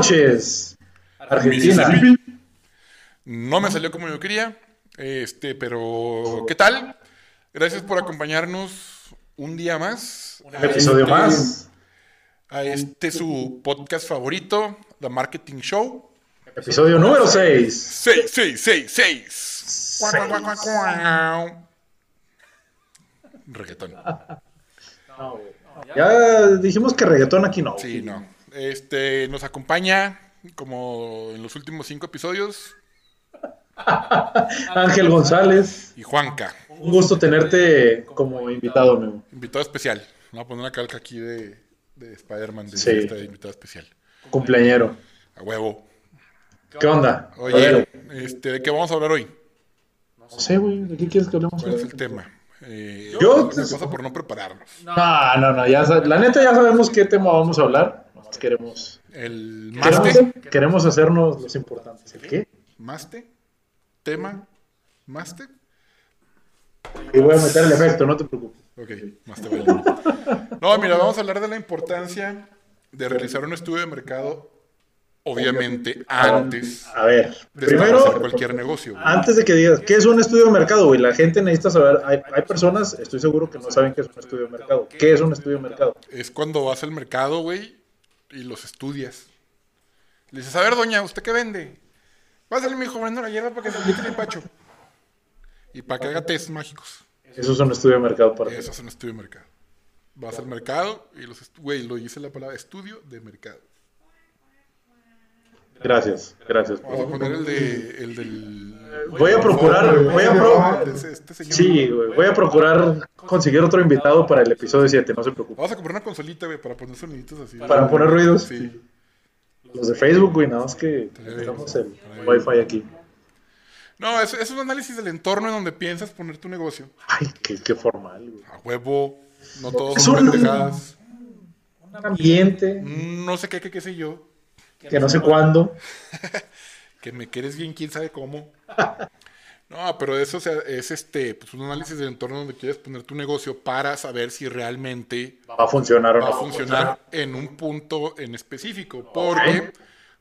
noches, Argentina. No me salió como yo quería, este, pero ¿qué tal? Gracias por acompañarnos un día más. Un episodio Este- más. A este su podcast favorito, The Marketing Show. Episodio número 6. 6, 6, 6, 6. Reggaetón. Ya dijimos que reggaetón aquí no. Sí, no. Este, nos acompaña, como en los últimos cinco episodios, Ángel González, y Juanca, un gusto tenerte como invitado, amigo. invitado especial. Vamos a poner una calca aquí de, de Spider-Man de Sí. este invitado especial. Cumpleañero. A huevo. ¿Qué onda? Oye, este, ¿de qué vamos a hablar hoy? no sé, güey, ¿de qué quieres que hablemos? ¿Cuál es el tema? Eh, Yo- me pasa por no prepararnos. No, no, no, ya, la neta ya sabemos qué tema vamos a hablar. Queremos, El queremos, maste, queremos hacernos los importantes. ¿El qué? maste, tema, maste. Y voy a meter el efecto, no te preocupes. Ok, maste vale. No, mira, vamos a hablar de la importancia de realizar un estudio de mercado, obviamente, antes A ver, de primero, cualquier negocio. güey. antes de que digas, ¿qué es un estudio de mercado, güey? La gente necesita saber, hay, hay personas, estoy seguro que no saben qué es un estudio de mercado. ¿Qué es un estudio de mercado? Es cuando vas al mercado, güey, y los estudias. Le dices, a ver, doña, ¿usted qué vende? Pásale, mi hijo, vendo la hierba para que se quite el empacho. Y para que haga test mágicos. Eso es un estudio de mercado para ti. Eso es un estudio de mercado. Vas al mercado y los... Güey, lo dice la palabra estudio de mercado. Gracias, gracias. Vamos a poner el de... El del... Voy a procurar, voy a pro- de ese- este. Sí, güey, voy a procurar conseguir otro invitado para el episodio 7, no se preocupe. Vamos a comprar una consolita, güey, para poner soniditos así. Para poner ruidos. Sí. Los de Facebook, güey, nada más que tenemos el wifi aquí. No, es, es un análisis del entorno en donde piensas poner tu negocio. Ay, qué, qué formal, güey. A huevo, no todos son un- pendejadas. Un ambiente No sé qué, qué, qué sé yo. Que no sé cuándo. Que me quieres bien, quién sabe cómo. No, pero eso o sea, es este, pues un análisis del entorno donde quieres poner tu negocio para saber si realmente Va a funcionar o no. va a funcionar en un punto en específico. Porque,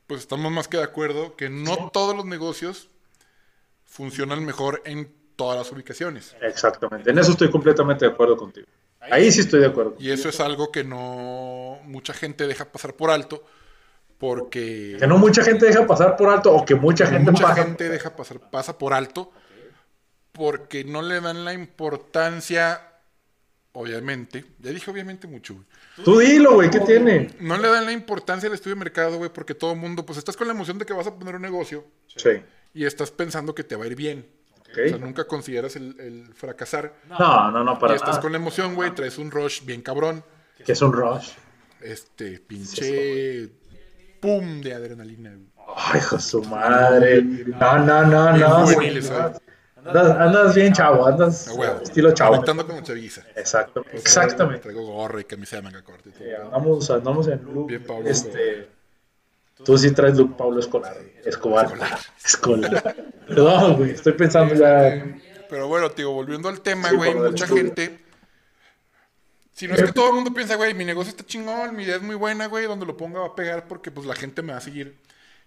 pues estamos más que de acuerdo que no todos los negocios funcionan mejor en todas las ubicaciones. Exactamente, en eso estoy completamente de acuerdo contigo. Ahí sí estoy de acuerdo. Y eso es algo que no mucha gente deja pasar por alto. Porque Que no mucha gente deja pasar por alto o que mucha gente mucha pasa. gente deja pasar, pasa por alto porque no le dan la importancia, obviamente, ya dije obviamente mucho, güey. Tú dilo, güey, ¿qué tiene? No le dan la importancia al estudio de mercado, güey, porque todo el mundo, pues estás con la emoción de que vas a poner un negocio Sí. y estás pensando que te va a ir bien. Ok. O sea, nunca consideras el, el fracasar. No, no, no, Y para estás nada. con la emoción, güey, traes un rush bien cabrón. Que es un rush. Este, pinche pum de adrenalina. Ay, hijo su madre. No, no, no, no. Andas, andas bien chavo, andas estilo chavo. Conectando como chaviza. Exacto, exactamente. Traigo gorra y camisa de manga corta y todo. Sí, Andamos, andamos en look, Bien, Pablo. este, tú sí traes look Pablo Escolar, Escobar, Escolar. Escolar. Perdón, güey, estoy pensando ya. Pero bueno, tío, volviendo al tema, güey, mucha gente. Si no es que todo el mundo piensa, güey, mi negocio está chingón, mi idea es muy buena, güey, donde lo ponga va a pegar porque pues la gente me va a seguir.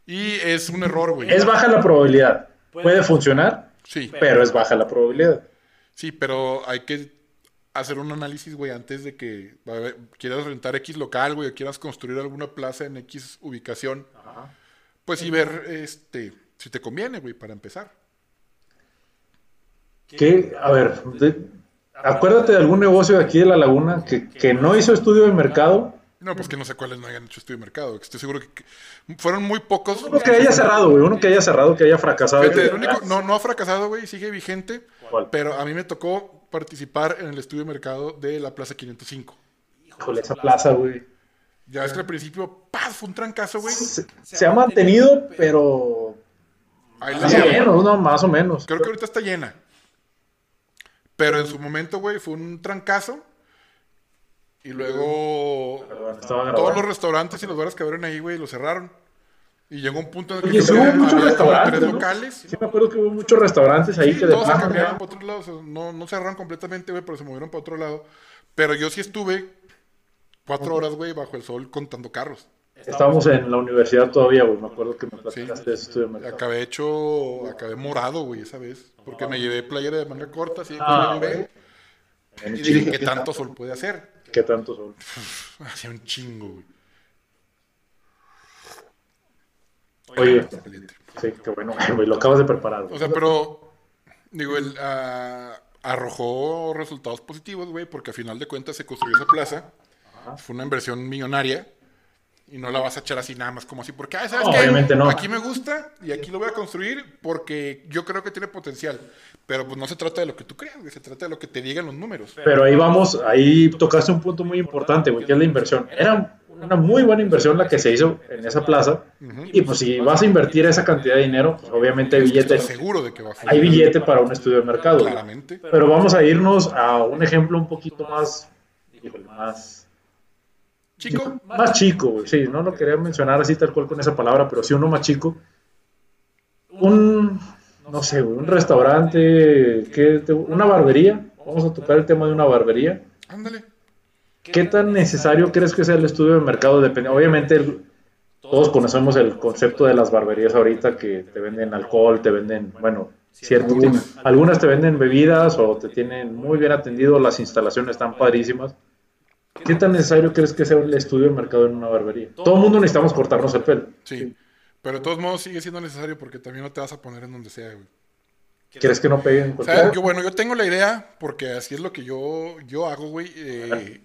Y es un error, güey. Es baja la probabilidad. Puede funcionar, Sí, pero es baja la probabilidad. sí, pero hay que hacer un análisis, güey, antes de que quieras rentar X local, güey, o quieras construir alguna plaza en X ubicación. Pues y ver, este, si te conviene, güey, para empezar. Que, a ver, de- acuérdate de algún negocio de aquí de la laguna que, que no hizo estudio de mercado. No, pues que no sé cuáles no hayan hecho estudio de mercado. Estoy seguro que, que fueron muy pocos. Uno que haya cerrado, güey, uno que haya cerrado, que haya fracasado. Fíjate, el único- no, no ha fracasado, güey, sigue vigente. ¿Cuál? Pero a mí me tocó participar en el estudio de mercado de la Plaza 505. Híjole, esa plaza, güey. Ya ves que al principio, ¡paz! Fue un trancazo, güey. Se, se ha mantenido, pero Ahí la más o llevo. menos, no, más o menos. Creo que ahorita está llena. Pero en su momento, güey, fue un trancazo. Y luego todos los restaurantes y los bares que abrieron ahí, güey, los cerraron. Y llegó un punto en el que Oye, sí hubo muchos restaurantes, tres ¿no? locales. Sí, me acuerdo que hubo muchos restaurantes ahí Sí, que de todos se cambiaron para otro lado, o sea, no, no cerraron completamente, güey, pero se movieron para otro lado. Pero yo sí estuve cuatro horas, güey, bajo el sol contando carros. Estábamos en la universidad todavía, güey. Me acuerdo que me platicaste de ese estudio de mercado. Acabé hecho, acabé morado, güey, esa vez. Porque me llevé playera de manga corta, así de Ah. Y dije, ¿qué tanto sol puede hacer? ¿Qué tanto son? Hacía un chingo, güey. Oye, sí, qué bueno, güey. Lo acabas de preparar, güey. O sea, pero, digo, él ah, arrojó resultados positivos, güey, porque a final de cuentas se construyó esa plaza. Fue una inversión millonaria. Y no la vas a echar así nada más como así, porque, ah, ¿sabes No, qué? obviamente no. Aquí me gusta y aquí lo voy a construir porque yo creo que tiene potencial. Pero pues no se trata de lo que tú creas, se trata de lo que te digan los números. Pero ahí vamos, ahí tocaste un punto muy importante, güey, que es la inversión. Era una muy buena inversión la que se hizo en esa plaza. Y pues si vas a invertir esa cantidad de dinero, pues obviamente hay billete, seguro de que va a hay billete para un estudio de mercado. Claramente. Pero vamos a irnos a un ejemplo un poquito más, híjole, más, Chico, más chico, güey. Sí, no lo quería mencionar así tal cual con esa palabra, pero sí uno más chico. Un, no sé, un restaurante, ¿qué te- una barbería. Vamos a tocar el tema de una barbería. ándale. ¿Qué tan necesario crees que sea el estudio de mercado? Depende, obviamente, el- todos conocemos el concepto de las barberías ahorita que te venden alcohol, te venden, bueno, cierto, Algunas. algunas te venden bebidas o te tienen muy bien atendido, las instalaciones están padrísimas. ¿Qué tan necesario crees que sea el estudio de mercado en una barbería? Todo el mundo necesitamos cortarnos el pelo. Sí. Pero de todos modos sigue siendo necesario porque también no te vas a poner en donde sea, güey. ¿Crees que no peguen ¿Sabes? todo? Yo, bueno, yo tengo la idea, porque así es lo que yo, yo hago, güey. eh,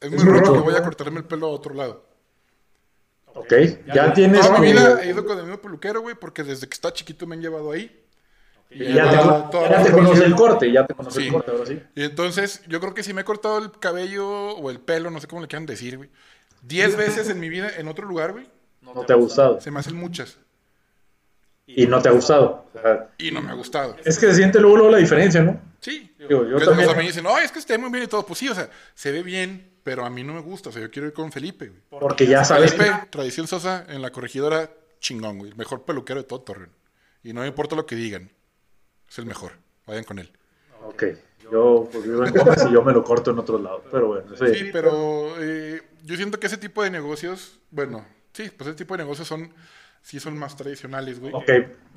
es muy Es muy raro que voy a cortarme el pelo a otro lado. Ok, ya tienes Toda mi vida he ido con el mismo peluquero, güey, porque desde que estaba chiquito me han llevado ahí. Y ya te, ya te conoce el corte, ya te conoce Sí. el corte, ahora sí. Y entonces, yo creo que si me he cortado el cabello o el pelo, no sé cómo le quieran decir, güey. Diez veces en mi vida en otro lugar, güey. No te ha gustado. Se me hacen muchas. Y no te ha gustado. O sea, Y no me ha gustado. es que se siente luego, luego la diferencia, ¿no? Sí. Digo, yo Que también- me dicen, no, es que esté muy bien y todo. Pues sí, o sea, se ve bien, pero a mí no me gusta. O sea, yo quiero ir con Felipe, güey. Porque ya sabes que... Felipe, tradición Sosa, en la corregidora, chingón, güey. El mejor peluquero de todo Torreón. Y no me importa lo que digan. Es el mejor. Vayan con él. Ok, yo pues, vivo en Gómez y yo me lo corto en otro lado. Pero bueno, Sí, pero eh, yo siento que ese tipo de negocios, bueno, sí, pues ese tipo de negocios son, sí son más tradicionales, güey. Ok,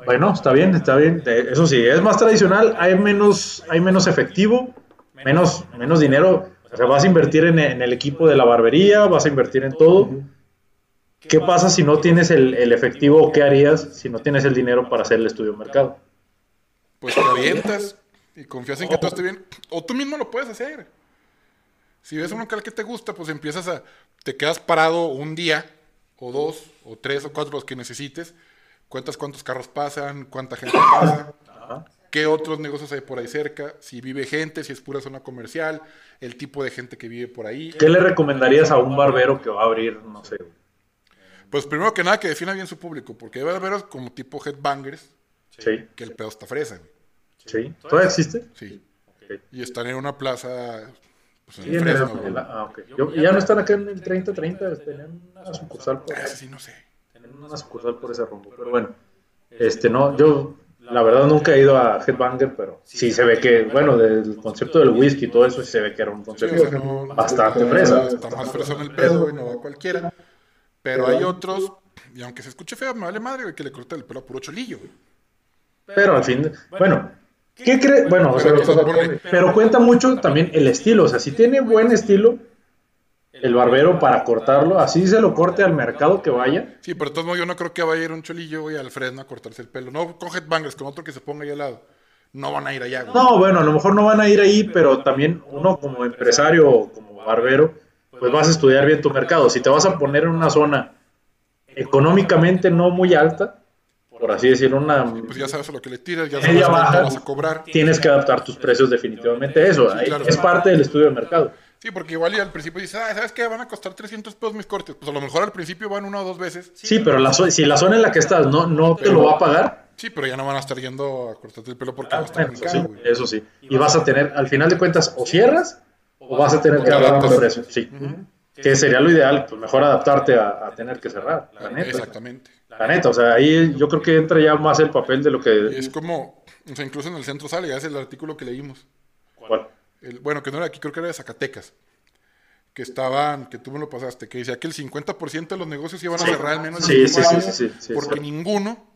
bueno, está bien, está bien. De- Eso sí, es más tradicional, hay menos, hay menos efectivo, menos, menos dinero. O sea, vas a invertir en, en el equipo de la barbería, vas a invertir en todo. ¿Qué pasa si no tienes el, el efectivo o qué harías si no tienes el dinero para hacer el estudio de mercado? Pues te avientas y confías en que todo esté bien. O tú mismo lo puedes hacer. Si ves un local que te gusta, pues empiezas a. Te quedas parado un día, o dos, o tres, o cuatro, los que necesites. Cuentas cuántos carros pasan, cuánta gente pasa, qué otros negocios hay por ahí cerca, si vive gente, si es pura zona comercial, el tipo de gente que vive por ahí. ¿Qué le recomendarías a un barbero que va a abrir, no sé, Pues primero que nada que defina bien su público, porque hay barberos como tipo headbangers, sí, que el pedo está fresa, güey. sí, ¿todavía existe? Sí. Y están en una plaza, pues en Sí, en Fresno, el- en la- ah, ok. Yo- ya no están acá en el 30-30, tenían una sucursal por Ah, ese sí, no sé. tenían una sucursal por ese rumbo, pero bueno, este no, yo la verdad nunca he ido a Headbanger, pero sí se ve que, bueno, del concepto del whisky y todo eso, sí se ve que era un Sí, o concepto sea, no- bastante fresa. Está más fresón el pedo, güey, no va cualquiera. Pero hay otros, y aunque se escuche feo, me vale madre, güey, que le corta el pelo a puro cholillo, güey. Pero al fin, bueno, ¿qué cree? Bueno, o sea, Pero cuenta mucho también el estilo, o sea, si tiene buen estilo el barbero para cortarlo, así se lo corte al mercado que vaya. Sí, pero de todos modos yo no creo que vaya a ir un cholillo, güey, al Fresno a cortarse el pelo. No con headbangers, con otro que se ponga ahí al lado. No van a ir allá, güey. No, bueno, a lo mejor no van a ir ahí, pero también uno como empresario o como barbero, pues vas a estudiar bien tu mercado. Si te vas a poner en una zona económicamente no muy alta, por así decirlo, una Pues ya sabes a lo que le tiras, ya media sabes baja, vas a cobrar. tienes que adaptar tus precios definitivamente a eso. Sí, claro. Es parte del estudio de mercado. Sí, porque igual y al principio dices, ah, ¿sabes qué? Van a costar 300 pesos mis cortes. Pues a lo mejor al principio van una o dos veces. Sí, pero la si la zona en la que estás no, no te lo va a pagar, Sí, pero ya no van a estar yendo a cortarte el pelo porque va a ah, estar eso caro, sí, eso sí. Y vas a tener, al final de cuentas, o cierras o vas a tener que O hablar adaptas. un precio. Sí. Que sería lo ideal, pues mejor adaptarte a, a tener que cerrar, la neta. Exactamente. La neta, o sea, ahí yo creo que entra ya más el papel de lo que... es como, o sea, incluso en el centro sale, ya es el artículo que leímos. ¿Cuál? El- bueno, que no era aquí, creo que era de Zacatecas. que estaban, que tú me lo pasaste, que decía que el 50% de los negocios iban a cerrar al menos Sí, sí, sí, sí, sí, sí, porque sí. ninguno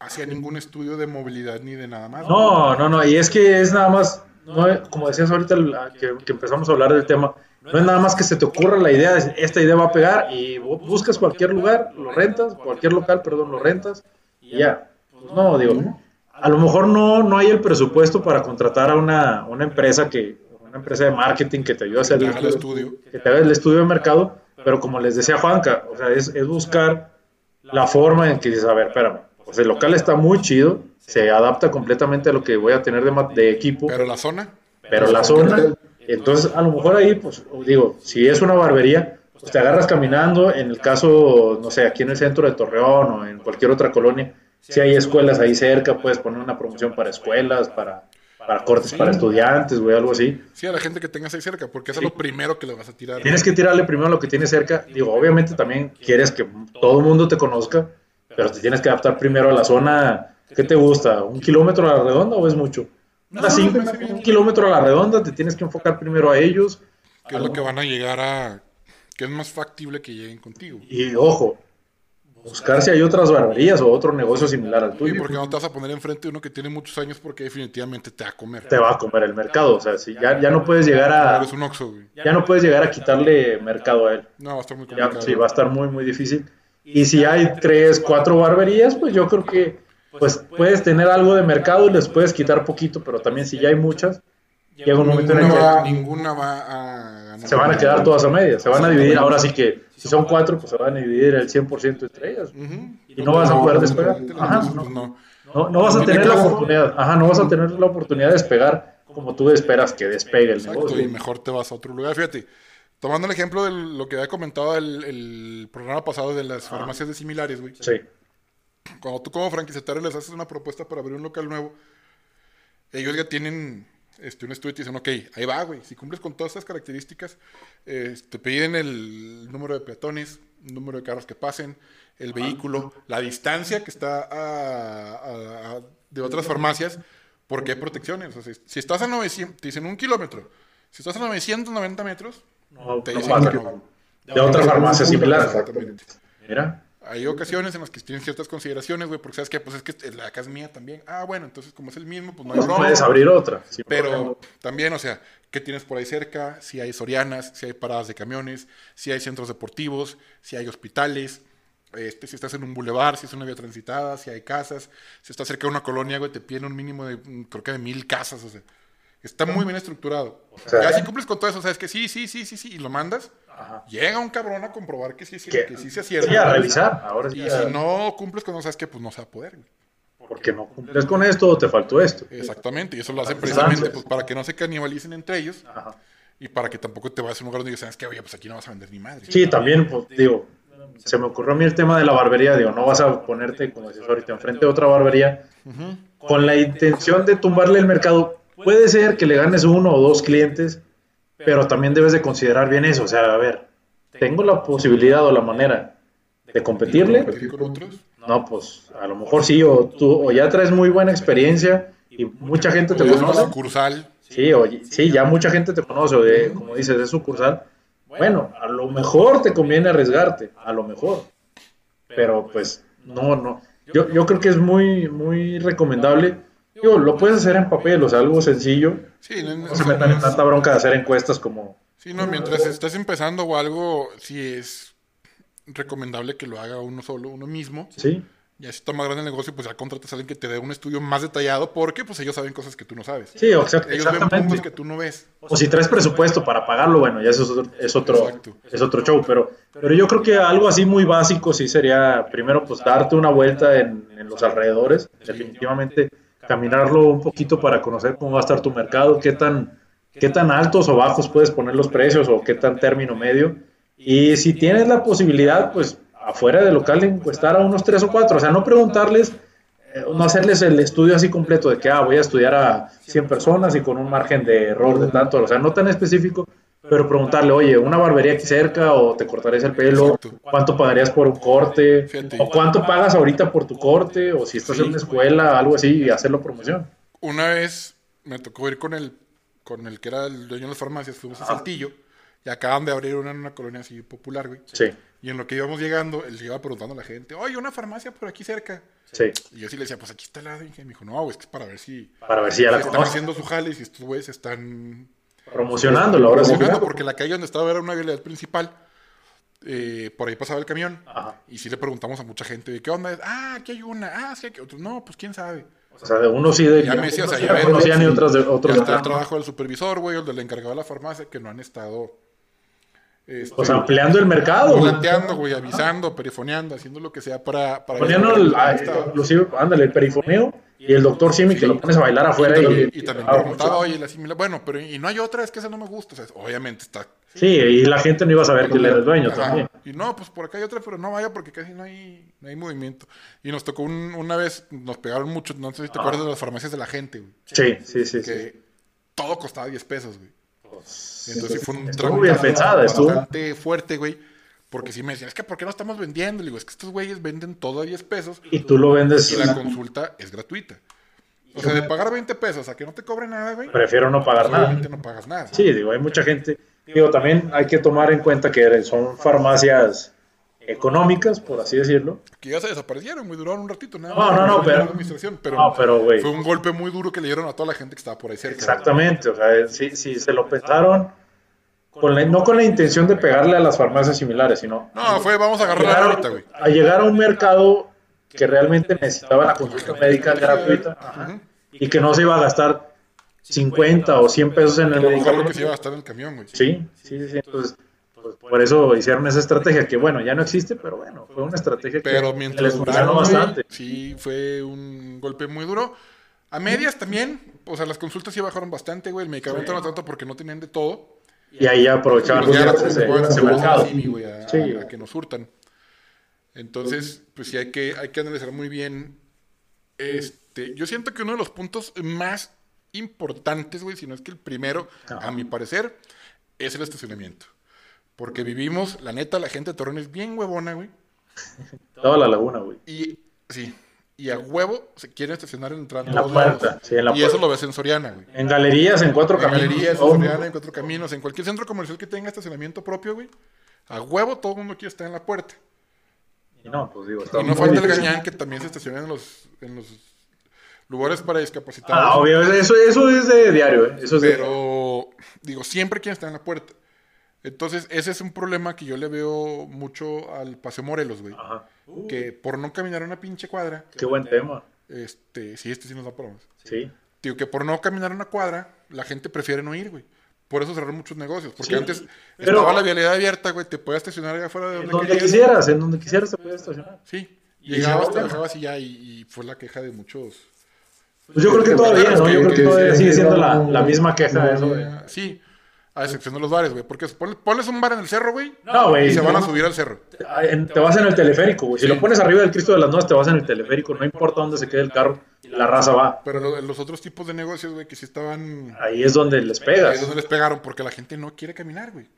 hacía ningún estudio de movilidad ni de nada más. No, no, no, y es que es nada más, no, como decías ahorita que empezamos a hablar del tema, no es nada más que se te ocurra la idea, de, esta idea va a pegar y bu- buscas cualquier lugar, lo rentas, cualquier local, perdón, lo rentas y ya. Pues no, digo, a lo mejor no, no hay el presupuesto para contratar a una, una empresa que, una empresa de marketing que te ayude a hacer el estudio, que te haga el estudio de mercado, pero como les decía Juanca, o sea, es, es buscar la forma en que dices, a ver, espérame, pues el local está muy chido, se adapta completamente a lo que voy a tener de, de equipo, Pero la zona, pero la zona, entonces a lo mejor ahí, pues digo, si es una barbería, pues te agarras caminando, en el caso, no sé, aquí en el centro de Torreón o en cualquier otra colonia, si hay escuelas ahí cerca, puedes poner una promoción para escuelas, para, para cortes para estudiantes, güey, algo así. sí, a la gente que tengas ahí cerca, porque eso es lo primero que le vas a tirar. Tienes que tirarle primero lo que tienes cerca. Digo, obviamente también quieres que todo el mundo te conozca, pero te tienes que adaptar primero a la zona. ¿Qué te gusta? ¿Un kilómetro a la redonda o es mucho? No, Así, bien. un kilómetro a la redonda, te tienes que enfocar primero a ellos. que es lo que van a llegar a... que es más factible que lleguen contigo. Y ojo, buscar si hay otras barberías o otro negocio similar al Y tuyo. porque no te vas a poner enfrente de uno que tiene muchos años porque definitivamente te va a comer. Te va a comer el mercado. O sea, si ya, ya no puedes llegar a. Eres un Oxxo, güey. Ya no puedes llegar a quitarle mercado a él. No, va a estar muy Ya, complicado. sí, va a estar muy, muy difícil. Y si hay tres, cuatro barberías, pues yo creo que pues puedes tener algo de mercado y les puedes quitar poquito, pero también si ya hay muchas, llega un momento en el ninguna, va, que ninguna va a ganar. se van a quedar todas a medias, se van a dividir. Ahora sí que si son cuatro, pues se van a dividir el 100% entre ellas. Y no vas a poder despegar. Ajá, no. pues, no. No, no vas a tener la oportunidad, ajá, no vas a tener la oportunidad de despegar como tú esperas que despegue el Exacto, y negocio. mejor te vas a otro lugar. Fíjate, tomando el ejemplo de lo que había comentado el, el programa pasado de las farmacias de similares, güey. Sí, Cuando tú como franquiciatario les haces una propuesta para abrir un local nuevo, ellos ya tienen este, un estudio y te dicen, ok, ahí va, güey. Si cumples con todas estas características, eh, te piden el número de peatones, el número de carros que pasen, el vehículo, la distancia que está a- a- a- de otras farmacias, porque hay protecciones. O sea, si, si estás a 900, te dicen un kilómetro. Si estás a 990 metros, no, te no dicen que no. De otra farmacia similar. Exactamente. Mira, Hay ocasiones en las que tienen ciertas consideraciones, güey, porque sabes que, pues es que la casa es mía también. Ah, bueno, entonces como es el mismo, pues no hay bronca. puedes abrir otra. Pero también, o sea, ¿qué tienes por ahí cerca? Si hay sorianas, si hay paradas de camiones, si hay centros deportivos, si hay hospitales, este, si estás en un bulevar, si es una vía transitada, si hay casas, si estás cerca de una colonia, güey, te piden un mínimo de, mm, creo que de mil casas, o sea, está muy bien estructurado. sea, ya si cumples con todo eso, sabes que sí, sí, sí, sí, sí, y lo mandas, Ajá. llega un cabrón a comprobar que sí, sí, Que- que sí se acierta. Sí, a revisar. Ahora sí, Y si no cumples con eso, sabes que pues no se va a poder, güey. porque no cumples con esto o te faltó esto. Exactamente, y eso lo hacen precisamente pues, para que no se canibalicen entre ellos Ajá. y para que tampoco te vayas a un lugar donde digas, sabes que, oye, pues aquí no vas a vender ni madre. Sí, también, pues, digo, se me ocurrió a mí el tema de la barbería, digo, no vas a ponerte, como decías ahorita, enfrente de otra barbería con la intención de tumbarle el mercado. Puede ser que le ganes uno o dos clientes, pero también debes de considerar bien eso, o sea, a ver, tengo la posibilidad o la manera de competirle, Competir con otros. no, pues a lo mejor sí, o tú o ya traes muy buena experiencia y mucha gente te O es conoce. sucursal. Sí, oye, sí, ya mucha gente te conoce, o de, como dices, de sucursal. Bueno, a lo mejor te conviene arriesgarte, a lo mejor. Pero pues, no, no. Yo, yo creo que es muy, muy recomendable. Digo, lo puedes hacer en papel, o sea, algo sencillo. Sí, no, No se metan en tanta bronca de hacer encuestas como... sí, no, mientras estés empezando o algo, sí es recomendable que lo haga uno solo, uno mismo. Sí, Ya si está más grande el negocio, pues ya contratas a alguien que te dé un estudio más detallado porque pues ellos saben cosas que tú no sabes. sí, exact- Ellos ven puntos exactamente. que tú no ves. O si traes presupuesto para pagarlo, bueno, ya eso es otro, es otro, Exacto. es otro show. Pero, pero yo creo que algo así muy básico sí sería, primero, pues darte una vuelta en, en los alrededores. Definitivamente caminarlo un poquito para conocer cómo va a estar tu mercado, qué tan, qué tan altos o bajos puedes poner los precios o qué tan término medio. Y si tienes la posibilidad, pues afuera del local encuestar a unos tres o cuatro. O sea, no preguntarles eh, no hacerles el estudio así completo de que ah, voy a estudiar a 100 personas y con un margen de error de tanto, o sea, no tan específico, pero preguntarle, oye, una barbería aquí cerca o te cortarías el pelo, Exacto. cuánto pagarías por un corte, Fíjate. o cuánto pagas ahorita por tu corte, o si estás en una escuela, algo así, y hacerlo promoción. Una vez me tocó ir con el, con el que era el dueño de las farmacias, fuimos a Saltillo, Y acaban de abrir una en una colonia así popular, güey. Sí, Y en lo que íbamos llegando, él iba preguntando a la gente, oye, una farmacia por aquí cerca. sí. Y yo sí le decía, pues aquí está lado. Y me dijo, no, güey, es que es para ver si, Para ver si ya la están haciendo su jale y si estos güeyes están Promocionándolo, ahora sí. promocionando, porque la calle donde estaba era una vialidad principal. Eh, por ahí pasaba el camión. Ajá. Y sí le preguntamos a mucha gente, ¿de qué onda? Ah, aquí hay una. Ah, sí, aquí hay otros. No, pues quién sabe. O sea, de unos sí de Ya me decía, o sea, unos ya sí la ven, conocían y sí. otros de otros el trabajo del supervisor, güey, el del encargado de la farmacia, que no han estado. este, O sea, ampliando el mercado. güey. volanteando, güey, avisando, perifoneando, haciendo lo que sea para. para Poniendo el, ah, inclusive, ándale, el perifoneo y el doctor Simi que lo pones a bailar afuera y, y, y también preguntaba, oye, la similar. Bueno, pero y no hay otra, es que esa no me gusta. O sea, obviamente está. Sí, y la gente no iba a saber que él era el dueño Ajá. también. Y no, pues por acá hay otra, pero no vaya porque casi no hay, no hay movimiento. Y nos tocó un- una vez, nos pegaron mucho, no sé si te acuerdas de las farmacias de la gente, güey. Sí, sí, sí. sí. Que todo costaba 10 pesos, güey. Entonces sí fue un Estuvo bien pensada, estuvo. bastante fuerte, güey. Porque sí me decían, es que ¿por qué no estamos vendiendo? Le digo, es que estos güeyes venden todo a 10 pesos Y tú lo vendes. y la consulta es gratuita. O sea, de pagar 20 pesos a que no te cobre nada, güey, Prefiero no pagar nada. no pagas nada. Sí, digo, hay mucha gente. Digo, también hay que tomar en cuenta que son farmacias económicas, por así decirlo. Que ya se desaparecieron, güey, duraron un ratito, nada No, más. no, no, pero, No, pero, güey. fue un golpe muy duro que le dieron a toda la gente que estaba por ahí cerca. Exactamente, o sea, si, si se lo pensaron, con la- no con la intención de pegarle a las farmacias similares, sino No, fue, vamos a agarrar llegar ahorita, güey. a llegar a un mercado que realmente necesitaba la consulta médica gratuita ajá, y que no se iba a gastar 50 o 100 pesos en el lo que medicamento. se iba a gastar en el camión, güey. Sí, sí, sí, sí. Entonces, pues, por eso hicieron esa estrategia que, bueno, ya no existe, pero bueno, fue una estrategia que Pero que mientras les funcionó bastante. sí, fue un golpe muy duro. A medias también, o sea, las consultas sí bajaron bastante, güey. El medicamento no tanto porque no tenían de todo. Y ahí ya aprovechaban Pues ya ese, ese mercado. Simi, a, Sí. a que nos hurtan. Entonces, pues sí hay que, hay que analizar muy bien. Este, yo siento que uno de los puntos más importantes, güey, si no es que el primero, a mi parecer, es el estacionamiento. Porque vivimos, la neta, la gente de Torreón es bien huevona, güey. Toda la laguna, güey. Y sí, y a huevo se quiere estacionar en En la puerta, lados. sí, en la y eso lo ves en Soriana, güey. En galerías, en cuatro En caminos. galerías, en todo el mundo- Soriana, en cuatro caminos, en cualquier centro comercial que tenga estacionamiento propio, güey. A huevo todo el mundo quiere estar en la puerta. Y no, pues digo, está Y no falta el gañán que también se estaciona en los, en los lugares para discapacitados. Ah, obvio, eso, eso es de diario, ¿eh? Eso es de- Pero, digo, siempre quieren estar en la puerta. Entonces, ese es un problema que yo le veo mucho al Paseo Morelos, güey. Ajá. Que por no caminar una pinche cuadra, Qué buen tema. este, sí, este sí nos da problemas. Sí. Digo que por no caminar una cuadra, la gente prefiere no ir, güey. Por eso cerraron muchos negocios. Porque Sí. antes Pero- estaba la vialidad abierta, güey. Te podías estacionar allá afuera de En donde, donde quisieras, en donde quisieras se puede estacionar. Sí. Y Llegabas, te bajabas y ya. Y, y fue la queja de muchos. Pues yo creo que todavía, ¿no? Yo creo que todavía sigue siendo la, la misma queja de eso. de- Sí. A excepción de los bares, güey. Porque pon- pones un bar en el cerro, güey. No, güey. Y se van a subir al cerro. En- Te vas en el teleférico, güey. Si lo pones arriba del Cristo de las Nuevas, te vas en el teleférico. No importa dónde se quede el carro, la raza va. Pero lo- los otros tipos de negocios, güey, que sí estaban. Ahí es donde les Ahí pegas. es donde les pegaron, porque la gente no quiere caminar, güey.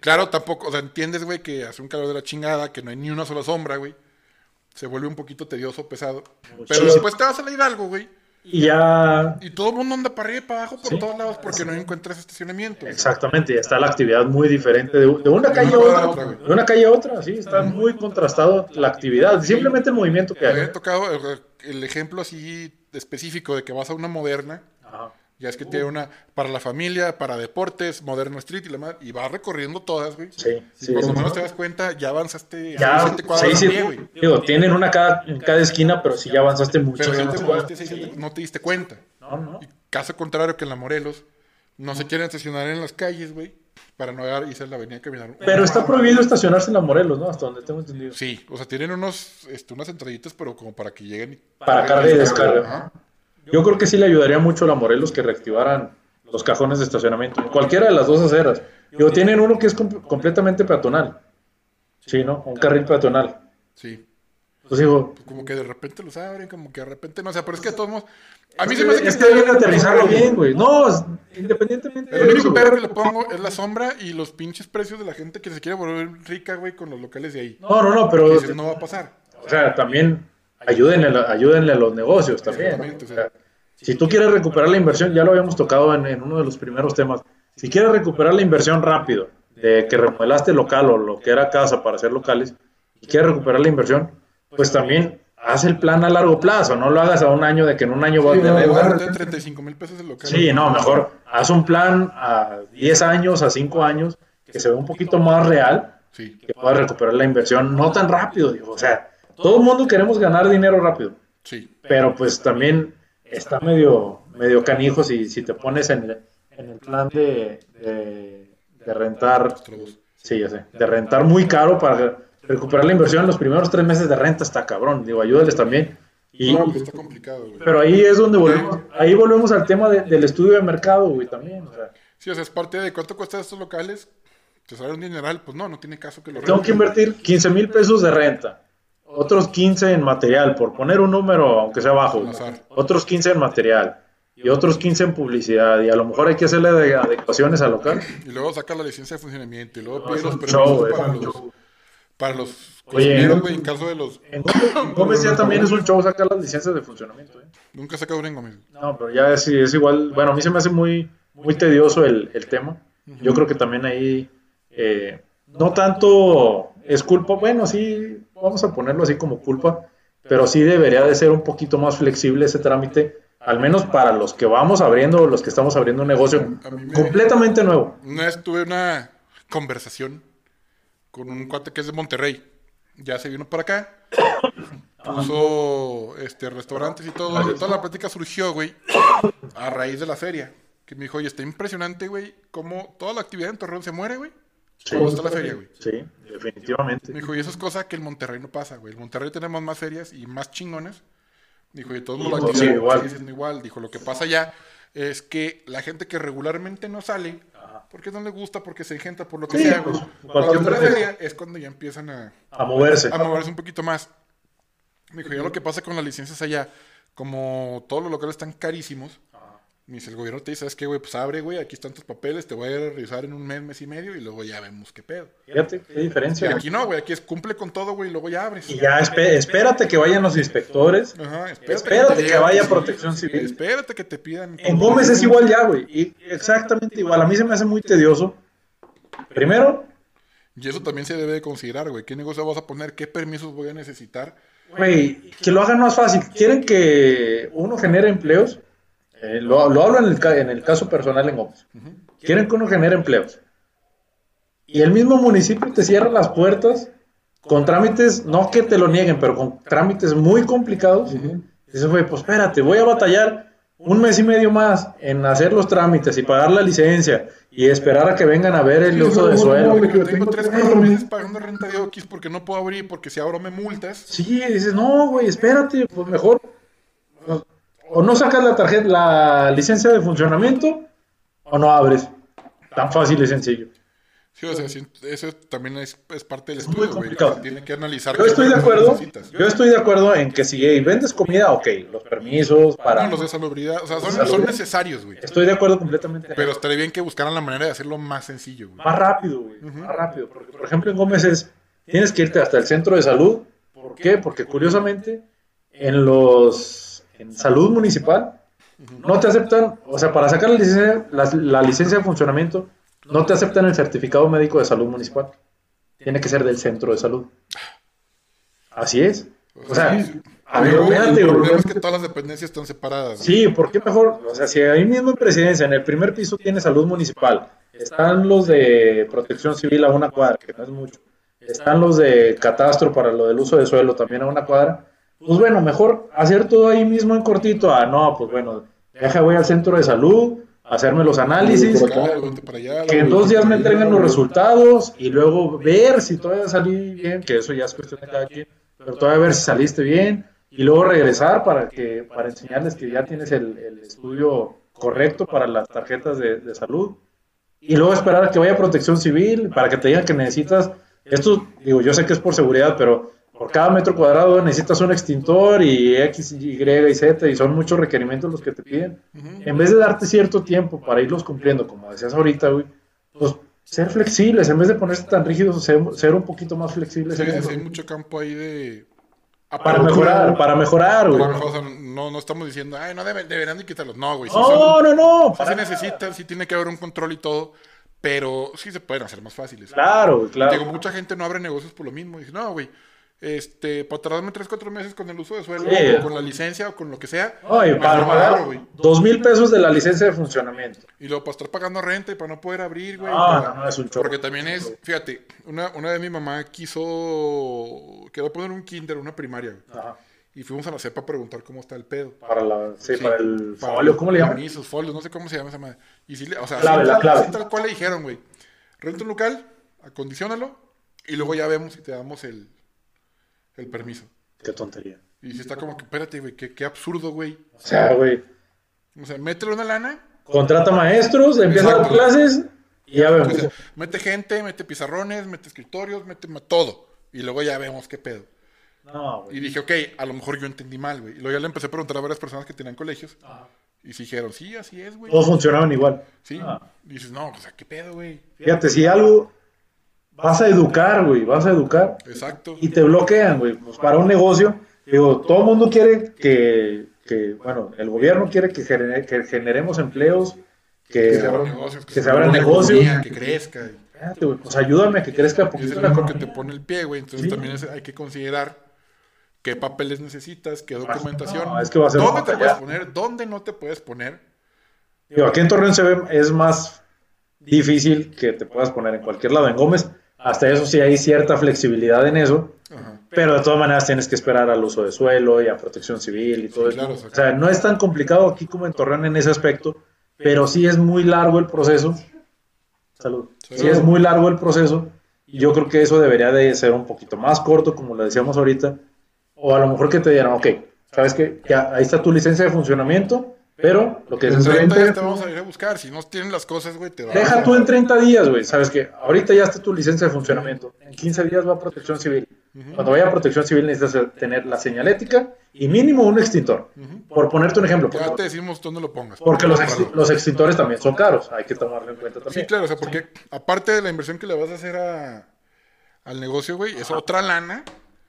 Claro, tampoco, o sea, entiendes, güey, que hace un calor de la chingada, que no hay ni una sola sombra, güey. Se vuelve un poquito tedioso, pesado. Pero después te vas a la Hidalgo, güey. Y ya, Y todo el mundo anda para arriba y para abajo por Sí. todos lados porque no encuentras estacionamiento. exactamente, ya está la actividad muy diferente de, de una calle a otra. De una calle a otra, sí, está muy contrastado la actividad. Simplemente el movimiento que Me hay. había tocado el, el ejemplo así específico de que vas a una moderna, Ajá. Ya es que tiene una para la familia, para deportes, Moderno Street y la madre, y vas recorriendo todas, güey. Sí, Y sí. cuando sí. menos te das cuenta, ya avanzaste Ya, seis, siete cuadras sí, a sí, pie, güey. digo, tienen una cada, en cada esquina, pero si ya avanzaste Pero mucho. ya te no te diste cuenta. No, no. Y caso contrario que en la Morelos, no se quieren estacionar en las calles, güey, para no agarrar- irse a la avenida a caminar. Pero está prohibido estacionarse en la Morelos, ¿no? Hasta donde tengo entendido. Sí, o sea, tienen unos, este, unas entraditas, pero como para que lleguen y... Para carga y Ajá. Yo creo que sí le ayudaría mucho a la Morelos que reactivaran los cajones de estacionamiento. En cualquiera de las dos aceras. Digo, tienen uno que es com- completamente peatonal. Sí, ¿no? Un carril peatonal. Sí. Pues digo, Como que de repente los abren, como que de repente no, o sea, pero es que de todos modos, a mí se me hace que es que deben aterrizarlo bien, güey. No, independientemente El único eso. pero que le pongo es la sombra y los pinches precios de la gente que se quiere volver rica, güey, con los locales de ahí. No, no, no, pero, dices, no va a pasar. o sea, también ayúdenle, ayúdenle a los negocios también. Exactamente, O sea, si tú quieres recuperar la inversión, ya lo habíamos tocado en, en uno de los primeros temas. Si quieres recuperar la inversión rápido de que remodelaste local o lo que era casa para hacer locales y quieres recuperar la inversión, pues también haz el plan a largo plazo, no lo hagas a un año de que en un año vas Sí, a no, tener... guárdate 35 mil pesos el local. Sí, no, mejor haz un plan a 10 años, a 5 años, que se vea un poquito más real, Sí, que puedas recuperar la inversión, no tan rápido, digo, o sea, todo el mundo queremos ganar dinero rápido, sí. pero pues también está medio, medio canijo si, si te pones en el, en el plan de, de, de rentar, sí, ya sé, de rentar muy caro para recuperar la inversión, los primeros tres meses de renta está cabrón, digo, ayúdales también. Y, No, pues está complicado, güey. pero ahí es donde volvemos, ahí volvemos al tema de- del estudio de mercado, güey, también, o sea, Sí, o sea, es parte de cuánto cuestan estos locales. Te sale un dineral, pues no, no tiene caso que lo tengo que invertir 15 mil pesos de renta, otros 15 en material, por poner un número, aunque sea bajo, otros 15 en material y otros 15 en publicidad, y a lo mejor hay que hacerle ade- adecuaciones al local. Y luego saca la licencia de funcionamiento. Y luego No, pide es los permisos show, para, los, para los cocineros, güey, en caso de los... En Gómez, ya también es un show sacar las licencias de funcionamiento. ¿eh? Nunca saca una en Gómez. No, pero ya es, es igual, bueno, a mí se me hace muy, muy tedioso el, el tema. Yo creo que también ahí eh, no tanto es culpa, bueno, sí, vamos a ponerlo así como culpa, pero sí debería de ser un poquito más flexible ese trámite, al menos para los que vamos abriendo, los que estamos abriendo un negocio me- completamente nuevo. Una vez tuve una conversación con un cuate que es de Monterrey. Ya se vino para acá. Puso este, restaurantes y todo. Y toda la plática surgió, güey, a raíz de la feria. Que me dijo, oye, está impresionante, güey, cómo toda la actividad en Torreón se muere, güey. Cuando está la feria, güey. Sí, definitivamente. Me dijo, y eso es cosa que en Monterrey no pasa, güey. En Monterrey tenemos más ferias y más chingones. Dijo, y Sí, actividad igual. sigue siendo igual. Dijo, lo que pasa ya es que la gente que regularmente no sale, porque no le gusta, porque se engenta, por lo que Sí, sea, pues, Cuando pretexto. feria es cuando ya empiezan a, A moverse. a moverse un poquito más. Me dijo, ya lo que pasa con las licencias allá, como todos los locales están carísimos, me dice, el gobierno te dice, ¿sabes qué, güey? Pues abre, güey, aquí están tus papeles, te voy a ir a revisar en un mes, mes y medio, y luego ya vemos qué pedo. Fíjate qué Y diferencia. aquí no, güey, aquí es cumple con todo, güey, y luego ya abres. Y ya espérate que vayan los inspectores. Ajá, Espérate te que vaya sí, Protección Civil. Espérate que te pidan. En Gómez es igual ya, güey. Y exactamente igual. A mí se me hace muy tedioso. Primero, Y eso también se debe de considerar, güey. ¿Qué negocio vas a poner? ¿Qué permisos voy a necesitar? güey, que lo hagan más fácil. Quieren que uno genere empleos. Eh, lo, lo hablo en el, en el caso personal en Gómez. Quieren que uno genere empleos. Y el mismo municipio te cierra las puertas con trámites, no que te lo nieguen, pero con trámites muy complicados. Dices, güey, pues espérate, voy a batallar un mes y medio más en hacer los trámites y pagar la licencia y esperar a que vengan a ver el Sí, uso de no, suelo. no, Yo tengo tengo 3, tres 4 meses. meses pagando renta de Oquis porque no puedo abrir, porque si abro me multas. Sí, dices, no, güey, espérate, pues mejor. O no sacas la tarjeta, la licencia de funcionamiento, o no abres. Tan fácil y sencillo. Sí, o sea, eso también es, es parte del Es muy estudio, güey. complicado. Se Tiene que analizar. Yo estoy de acuerdo, necesitas. yo estoy de acuerdo en que si hey, vendes comida, ok, los permisos para... No, los de salubridad, o sea, son necesarios, güey. Estoy de acuerdo completamente. Pero estaría bien que buscaran la manera de hacerlo más sencillo, güey. Más rápido, güey, más rápido. Porque, por ejemplo, en Gómez es, tienes que irte hasta el centro de salud. ¿Por qué? Porque curiosamente, en los, en salud municipal, no te aceptan, o sea, para sacar la licencia, la, la licencia de funcionamiento, no te aceptan el certificado médico de salud municipal. Tiene que ser del centro de salud. Así es. O sea, a ver, espérate, el problema es que todas las dependencias están separadas. Sí, ¿por qué mejor? O sea, si ahí mismo en presidencia, en el primer piso tiene salud municipal, están los de protección civil a una cuadra, que no es mucho, están los de catastro para lo del uso de suelo también a una cuadra, pues bueno, mejor hacer todo ahí mismo en cortito, ah, no, pues bueno, deja, voy al centro de salud, hacerme los análisis, acá, allá, que en dos días me entreguen los resultados y luego ver si todavía salí bien, que eso ya es cuestión de cada quien, pero todavía ver si saliste bien y luego regresar para que para enseñarles que ya tienes el, el estudio correcto para las tarjetas de, de salud. Y luego esperar a que vaya protección civil para que te digan que necesitas esto digo yo sé que es por seguridad pero por cada metro cuadrado necesitas un extintor y X, Y y Z y son muchos requerimientos los que te piden en vez de darte cierto tiempo para irlos cumpliendo, como decías ahorita, güey, pues ser flexibles, en vez de ponerse tan rígidos, ser, ser un poquito más flexibles. Sí, hay mucho campo ahí de. Para mejorar, para mejorar, güey. Para mejorar, o sea, no, no estamos diciendo, ay, no deben, deberán de quitarlos. No, güey. Sí, No, son- no, no. sí para se necesitan, sí tiene que haber un control y todo. Pero sí se pueden hacer más fáciles. Claro, claro. Digo, mucha gente no abre negocios por lo mismo. Dice, no, güey, este, para tardarme 3, 4 meses con el uso de suelo, Sí. o con la licencia, o con lo que sea. Ay, mejor para pagar güey. dos mil pesos de la licencia de funcionamiento. Y luego para estar pagando renta y para no poder abrir, güey. No, para- no, no, es un chorro. Porque también es, fíjate, una, una vez mi mamá quiso, quedó poner un kinder, una primaria, güey. Ajá. Y fuimos a la CEPA a preguntar cómo está el pedo. Para, la, sí, Sí, para el para folio, ¿cómo le llaman? Permisos, folios, no sé cómo se llama esa madre. Y sí, le- o sea, Clave, sí, la clave. sí, tal cual le dijeron, güey. Renta un local, acondiciónalo, y luego ya vemos si te damos el, el permiso. Qué tontería. Y si está como que, espérate, güey, qué, qué absurdo, güey. O sea, güey, O sea, métele una lana, contrata maestros, empieza a dar clases y ya vemos. o sea, mete gente, mete pizarrones, mete escritorios, mete todo. Y luego ya vemos qué pedo. No, güey. Y dije, ok, a lo mejor yo entendí mal, güey. Y luego ya le empecé a preguntar a varias personas que tenían colegios. Y sí dijeron, sí, así es, güey. Todos funcionaban igual. Sí. Ah. Y dices, no, o sea, qué pedo, güey. Fíjate, si algo vas a educar, güey, vas a educar Exacto. y te bloquean, güey. Pues para un negocio, digo, todo el mundo quiere que, que, bueno, el gobierno quiere que, genere- que generemos empleos, que, Que se abran negocios. que se abran negocios. economía, Que crezca. Fíjate, güey, pues ayúdame a que crezca Y es el la mismo que te pone el pie, güey. Entonces Sí. también es- hay que considerar qué papeles necesitas, qué documentación. no, es que va a ser ¿Dónde te puedes poner? ¿Dónde no te puedes poner? Digo, aquí en Torreón se ve, es más difícil que te puedas poner en cualquier lado. En Gómez, hasta eso sí hay cierta flexibilidad en eso. Ajá. Pero de todas maneras tienes que esperar al uso de suelo y a protección civil y todo Sí, eso. claro, o sea, no es tan complicado aquí como en Torreón en ese aspecto, pero sí es muy largo el proceso. Salud. Sí es muy largo el proceso y yo creo que eso debería de ser un poquito más corto, como lo decíamos ahorita, o a lo mejor que te dieran, ok, sabes que ya ahí está tu licencia de funcionamiento, pero lo que es En 30 enfrente- días te vamos a ir a buscar. Si no tienen las cosas, güey, te vamos Deja a- tú en 30 días, güey. Sabes que ahorita ya está tu licencia de funcionamiento. En 15 días va a protección civil. Cuando vaya a protección civil necesitas tener la señalética y mínimo un extintor. Por ponerte un ejemplo. Ya te Porque, decimos dónde lo pongas. porque los, ex- los extintores también son caros. Hay que tomarlo en cuenta Sí, también. claro, o sea, porque aparte de la inversión que le vas a hacer a, al negocio, güey, es otra lana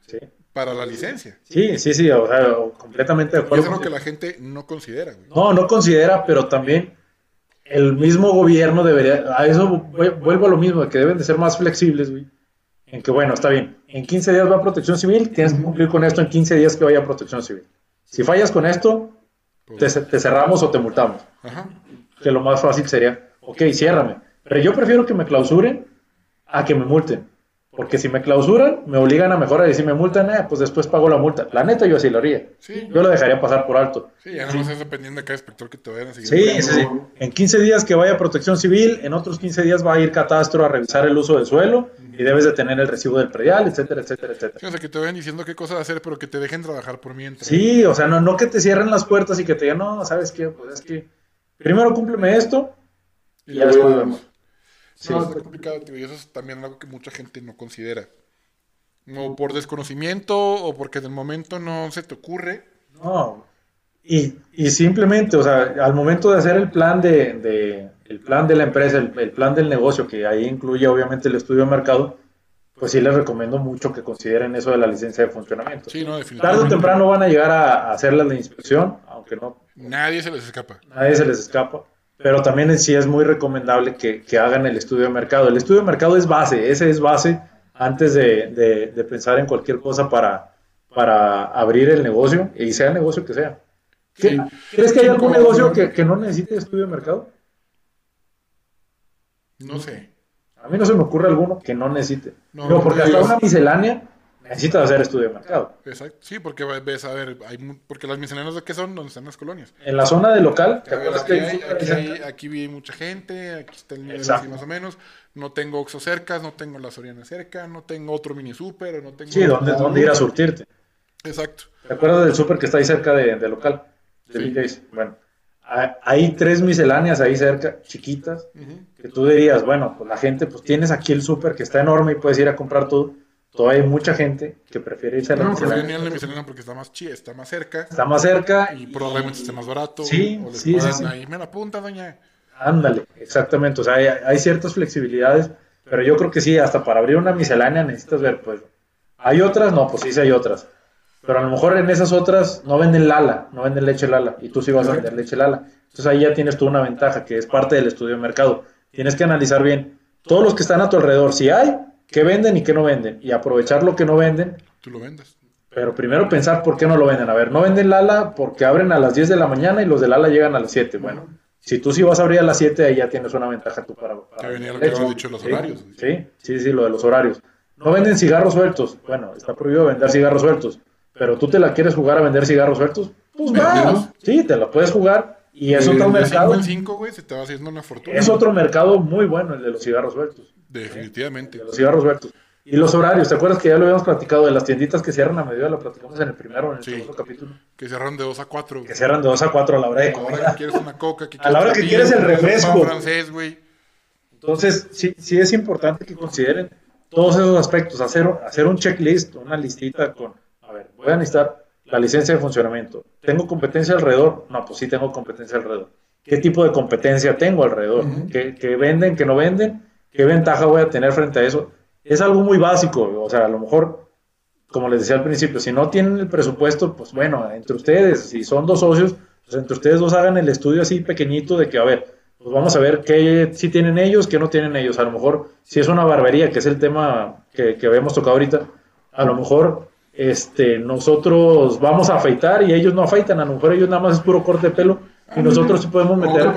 Sí, para la licencia. sí, sí, sí, o sea, completamente de acuerdo. es lo que la gente no considera, güey. No, no considera, pero también el mismo gobierno debería, a eso vu- vuelvo a lo mismo, que deben de ser más flexibles, güey. En que, bueno, está bien, en 15 días va a protección civil, tienes que cumplir con esto en 15 días que vaya a protección civil. Si fallas con esto, te, ce- te cerramos o te multamos. Ajá. Que lo más fácil sería, ok, ciérrame. Pero yo prefiero que me clausuren a que me multen. Porque si me clausuran, me obligan a mejorar y si me multan, eh, pues después pago la multa. La neta, yo así lo haría. Sí. Yo lo dejaría pasar por alto. Sí, ya no más es dependiendo de cada inspector que te vayan a seguir. Sí, sí, sí. En 15 días que vaya protección civil, en otros 15 días va a ir catastro a revisar el uso del suelo y debes de tener el recibo del predial, etcétera, etcétera, etcétera. Sí, o sea, que te vayan diciendo qué cosas hacer, pero que te dejen trabajar por mientras. Sí, o sea, no, no que te cierren las puertas y que te digan, no, ¿sabes qué? Pues es que primero cúmpleme esto Y y ya después vemos. Sí. No, está complicado, tío, y eso es también algo que mucha gente no considera. O por desconocimiento, o porque en el momento no se te ocurre. No. Y, y simplemente, o sea, al momento de hacer el plan de, de- el plan de la empresa, el, el plan del negocio, que ahí incluye obviamente el estudio de mercado, pues sí les recomiendo mucho que consideren eso de la licencia de funcionamiento. Sí, no, Tarde o definitivamente. temprano van a llegar a, a hacerles la inspección, aunque no, Nadie se les escapa. nadie se les escapa. Pero también en sí es muy recomendable que, que hagan el estudio de mercado. El estudio de mercado es base, ese es base antes de, de- de pensar en cualquier cosa para, para abrir el negocio, y sea el negocio que sea. ¿Qué- Sí. ¿Crees que hay algún negocio que, que no necesite estudio de mercado? No sé. A mí no se me ocurre alguno que no necesite. No, Digo, porque hasta una miscelánea necesitas hacer estudio de mercado. Exacto. Sí, porque ves, a ver, hay, porque las misceláneas de qué son donde están las colonias. En la zona de local, ¿te acuerdas aquí, que hay aquí, hay- aquí vi mucha gente, aquí está el nivel así más o menos. No tengo Oxxo cerca, no tengo la Soriana cerca, no tengo otro mini super, no tengo... Sí, ¿dónde, dónde ir a surtirte? Exacto. ¿Te acuerdas del súper que está ahí cerca de, de local? De Sí. Bueno, hay- tres misceláneas ahí cerca, chiquitas, que tú dirías, bueno, pues la gente, pues tienes aquí el súper que está enorme y puedes ir a comprar todo. Todavía hay mucha gente que prefiere irse a la No, miscelánea. ir a la miscelánea porque está más chida, está más cerca Está más cerca y y probablemente esté más barato. Sí, o les sí, sí, sí. ahí, me la apunta, doña. ándale, exactamente. O sea, hay, hay ciertas flexibilidades, pero yo creo que sí, hasta para abrir una miscelánea necesitas ver, pues, ¿hay otras? No, pues sí, sí hay otras. Pero a lo mejor en esas otras no venden Lala, no venden leche Lala, y tú sí vas a vender leche Lala. Entonces ahí ya tienes tú una ventaja, que es parte del estudio de mercado. tienes que analizar bien todos los que están a tu alrededor, si hay, qué venden y qué no venden, y aprovechar lo que no venden. Tú lo vendes. Pero primero pensar por qué no lo venden. A ver, no venden Lala porque abren a las 10 de la mañana y los de Lala llegan a las 7. Bueno, si tú sí vas a abrir a las 7, ahí ya tienes una ventaja tú para... para Que venía lo el que dicho, los Sí, horarios. Sí, sí, sí, lo de los horarios. No venden cigarros sueltos. Bueno, está prohibido vender cigarros sueltos. Pero tú te la quieres jugar a vender cigarros sueltos. Pues va. Sí, te la puedes jugar. Y es otro mercado. 5 en 5, güey, se te va haciendo una fortuna. Es otro mercado muy bueno el de los cigarros sueltos. Definitivamente. De los cigarros sueltos. Y los horarios, ¿te acuerdas que ya lo habíamos platicado de las tienditas que cierran a mediodía? Lo platicamos en el primero o en el Sí. segundo capítulo. Que cerraron de 2 a 4. Que cierran de 2 a 4 a la hora de A la hora que quieres una coca, que A la hora que quieres el refresco. francés, güey. Entonces, sí, sí es importante que consideren todos esos aspectos, hacer, hacer un checklist, una listita con, a ver, voy a necesitar la licencia de funcionamiento. ¿Tengo competencia alrededor? No, pues sí tengo competencia alrededor. ¿Qué tipo de competencia tengo alrededor? ¿Qué, qué venden, qué no venden? ¿Qué ventaja voy a tener frente a eso? Es algo muy básico, o sea, a lo mejor, como les decía al principio, si no tienen el presupuesto, pues bueno, entre ustedes, si son dos socios, pues entre ustedes dos hagan el estudio así pequeñito de que, a ver, pues vamos a ver qué sí tienen ellos, qué no tienen ellos. A lo mejor, si es una barbería, que es el tema que, que habíamos tocado ahorita, a lo mejor este, nosotros vamos a afeitar y ellos no afeitan, a lo mejor ellos nada más es puro corte de pelo y nosotros sí podemos meter.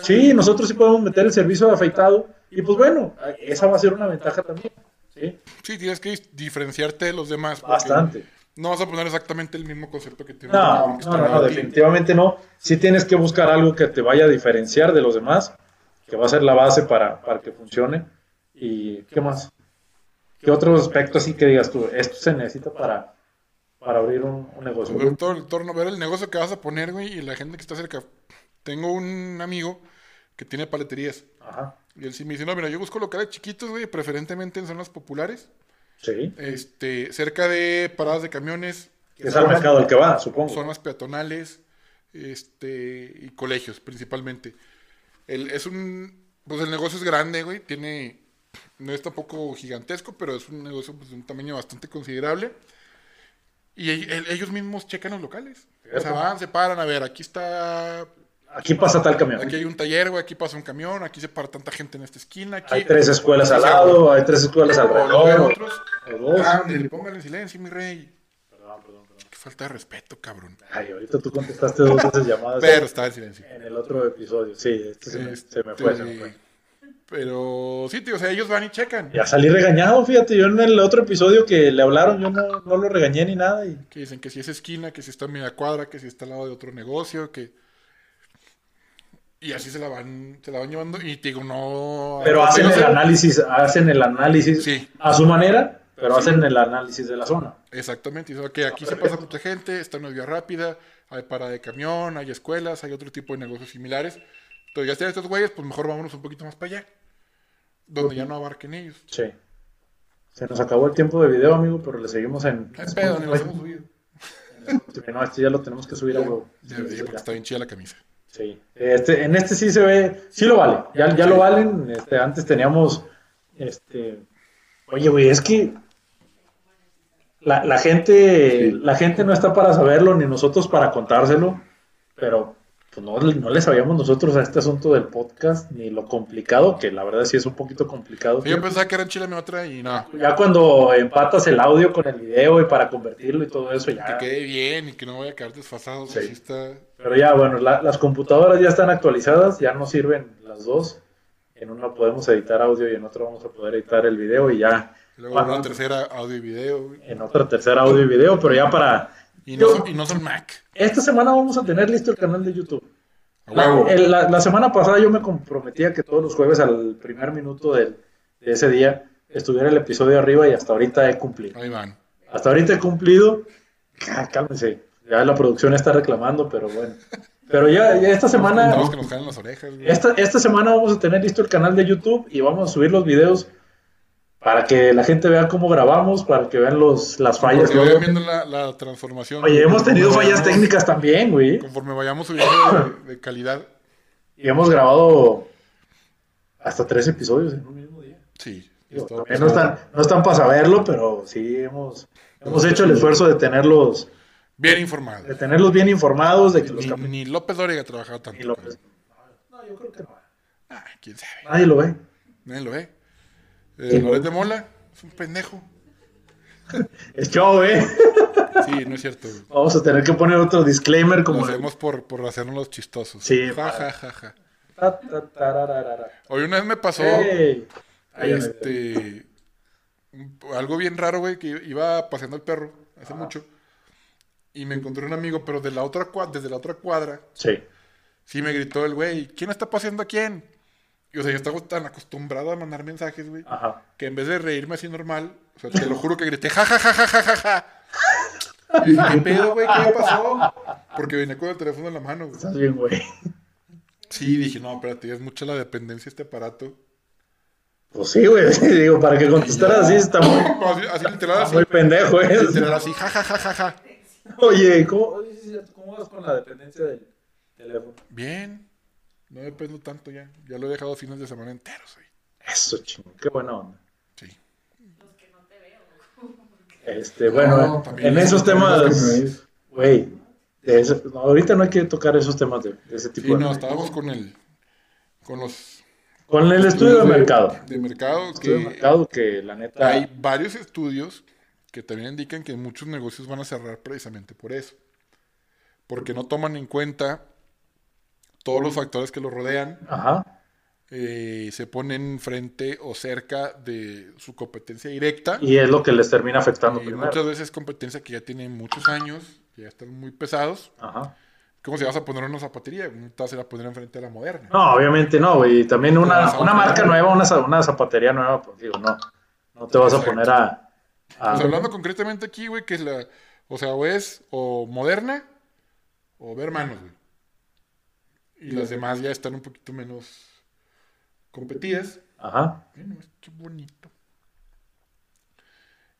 Sí, nosotros sí podemos meter el servicio de afeitado y pues bueno, esa va a ser una ventaja también. ¿sí? Sí, tienes que diferenciarte de los demás. Bastante. No vas a poner exactamente el mismo concepto que tiene No, que no, no, definitivamente no. Sí tienes que buscar algo que te vaya a diferenciar de los demás, que va a ser la base para, para que funcione. ¿Y qué más? ¿Qué otro aspecto así que digas tú? Esto se necesita para, para abrir un, un negocio. Ver todo el torno, ver el negocio que vas a poner, güey, y la gente que está cerca. Tengo un amigo que tiene paleterías. Ajá. Y él sí me dice, no, mira, yo busco locales chiquitos, güey, preferentemente en zonas populares. Sí. Este, cerca de paradas de camiones. Es al mercado al que va, supongo. zonas peatonales este, y colegios principalmente. El, es un, pues el negocio es grande, güey, tiene, no es tampoco gigantesco, pero es un negocio pues, de un tamaño bastante considerable. Y el- el- ellos mismos checan los locales. O sea, van, se paran, a ver, aquí está, Aquí pasa tal camión. aquí hay un taller, güey, aquí pasa un camión, aquí se para tanta gente en esta esquina. Aquí, Hay tres escuelas al lado, hay tres escuelas alrededor. Ándale, póngale en silencio, mi rey. Qué falta de respeto, cabrón. Ay, ahorita tú contestaste dos veces llamadas Pero estaba en silencio. en el otro episodio. Sí, este se me, Este, se me fue, se me fue. Pero sí, tío, o sea, ellos van y checan. Ya salí regañado, fíjate, yo en el otro episodio que le hablaron, yo no, no lo regañé ni nada. Y... Que dicen que si es esquina, que si está en media cuadra, que si está al lado de otro negocio, que... Y así se la van, se la van llevando. Y te digo, no... Pero no hacen sé, el análisis, hacen el análisis Sí. a su manera, pero hacen el análisis de la zona. Exactamente. Y dicen, ok, aquí se pasa mucha gente, está una vía rápida, hay parada de camión, hay escuelas, hay otro tipo de negocios similares. Entonces ya están estos güeyes, pues mejor vámonos un poquito más para allá. Donde ya no abarquen ellos. Sí. Se nos acabó el tiempo de video, amigo, pero le seguimos en... No pedo, ni los hemos subido. No, este ya lo tenemos que subir a huevo. Ya, ya, porque está bien chida la camisa. Sí. Este, en este sí se ve, sí lo vale, ya, ya lo valen. Este, antes teníamos, este, oye, güey, es que la, la gente, la gente no está para saberlo ni nosotros para contárselo, pero pues no, no le sabíamos nosotros a este asunto del podcast ni lo complicado, que la verdad sí es un poquito complicado. Sí, yo pensaba que era en Chile mi otra y no. Ya cuando empatas el audio con el video y para convertirlo y todo eso, Que ya. quede bien y que no vaya a quedar desfasado. Sí. está... Pero ya, bueno, la- las computadoras ya están actualizadas, ya nos sirven las dos. En una podemos editar audio y en otra vamos a poder editar el video y ya Luego Bueno. una tercera audio y video. en otra tercera audio y video, pero ya para... Y no, Yo- son, y no son Mac. Esta semana vamos a tener listo el canal de YouTube. La, el- la- la semana pasada yo me comprometía que todos los jueves al primer minuto del- de ese día estuviera el episodio arriba y hasta ahorita he cumplido. Ahí van. Hasta ahorita he cumplido. Ah, Cálmense, ya la producción está reclamando, pero bueno. Pero ya, ya esta semana... Tenemos que nos las orejas. Esta, esta semana vamos a tener listo el canal de YouTube y vamos a subir los videos para que la gente vea cómo grabamos, para que vean los, las fallas. Porque que vayan viendo la, la transformación. Oye, hemos tenido fallas técnicas también, güey. Conforme vayamos subiendo de, de calidad. Y hemos grabado hasta tres episodios en un mismo día. Sí. Digo, no están, no están para saberlo, pero sí hemos, hemos hecho el esfuerzo de tenerlos, Bien informado. de tenerlos bien informados, de que los Ni, capítulos... ni López Dóriga trabajaba tanto. y López- No, yo creo que no. Ah, quién sabe. Nadie lo ve. Nadie lo ve. Eh, Loret de Mola es un pendejo. Es show, ¿eh? Sí, no es cierto. güey. Vamos a tener que poner otro disclaimer como... Lo hacemos por, por hacernos los chistosos. Sí, Ja, ja, ja, ja. Ta, ta, tarararara. Hoy una vez me pasó este algo bien raro, güey, que iba paseando el perro hace mucho y me encontré un amigo, pero de la otra desde la otra cuadra, Sí. sí me gritó el güey, ¿quién está paseando a quién? Y o sea, yo estaba tan acostumbrado a mandar mensajes, güey, Ajá. que en vez de reírme así normal, o sea, te lo juro que grité, ja, ja, ja, ja, ja, ja, ja. Y dije, ¿qué pedo, güey? ¿Qué me pasó? Porque venía con el teléfono en la mano, güey. Estás bien, güey. Sí, dije, no, espérate, es mucha la dependencia de este aparato. Pues sí, güey. Digo, para que contestaras así está muy, así, así literal, así. muy pendejo, ¿eh? Literal así, ja, ja, ja, ja, ja. Oye, ¿cómo, ¿cómo vas con la dependencia del teléfono? Bien. No dependo tanto ya. Ya lo he dejado fines de semana enteros, güey. Eso, chingo. Qué buena onda. Sí. Este, bueno, No, también en es esos un tema temas, que me ves. güey, no, ahorita no hay que tocar esos temas de, de ese tipo Sí, de no, estábamos con el. Con los. Con el estudio de mercado. De mercado, Estudio de que mercado que la neta... hay varios estudios que también indican que muchos negocios van a cerrar precisamente por eso. Porque no toman en cuenta todos los factores que los rodean, Ajá. eh, se ponen frente o cerca de su competencia directa. Y es lo que les termina afectando Y primero. muchas veces competencia que ya tiene muchos años, que ya están muy pesados. Ajá. ¿Cómo si vas a poner una zapatería? No te vas a ir a poner enfrente de la moderna. No, obviamente no, güey. Y También una, una marca nueva, una, una zapatería nueva, pues digo, no. No te vas a poner a... a- Pues hablando concretamente aquí, güey, que es la. O sea, o es o moderna o ver manos, güey. Y las demás ya están un poquito menos competidas. Ajá. Ay, no, qué bonito.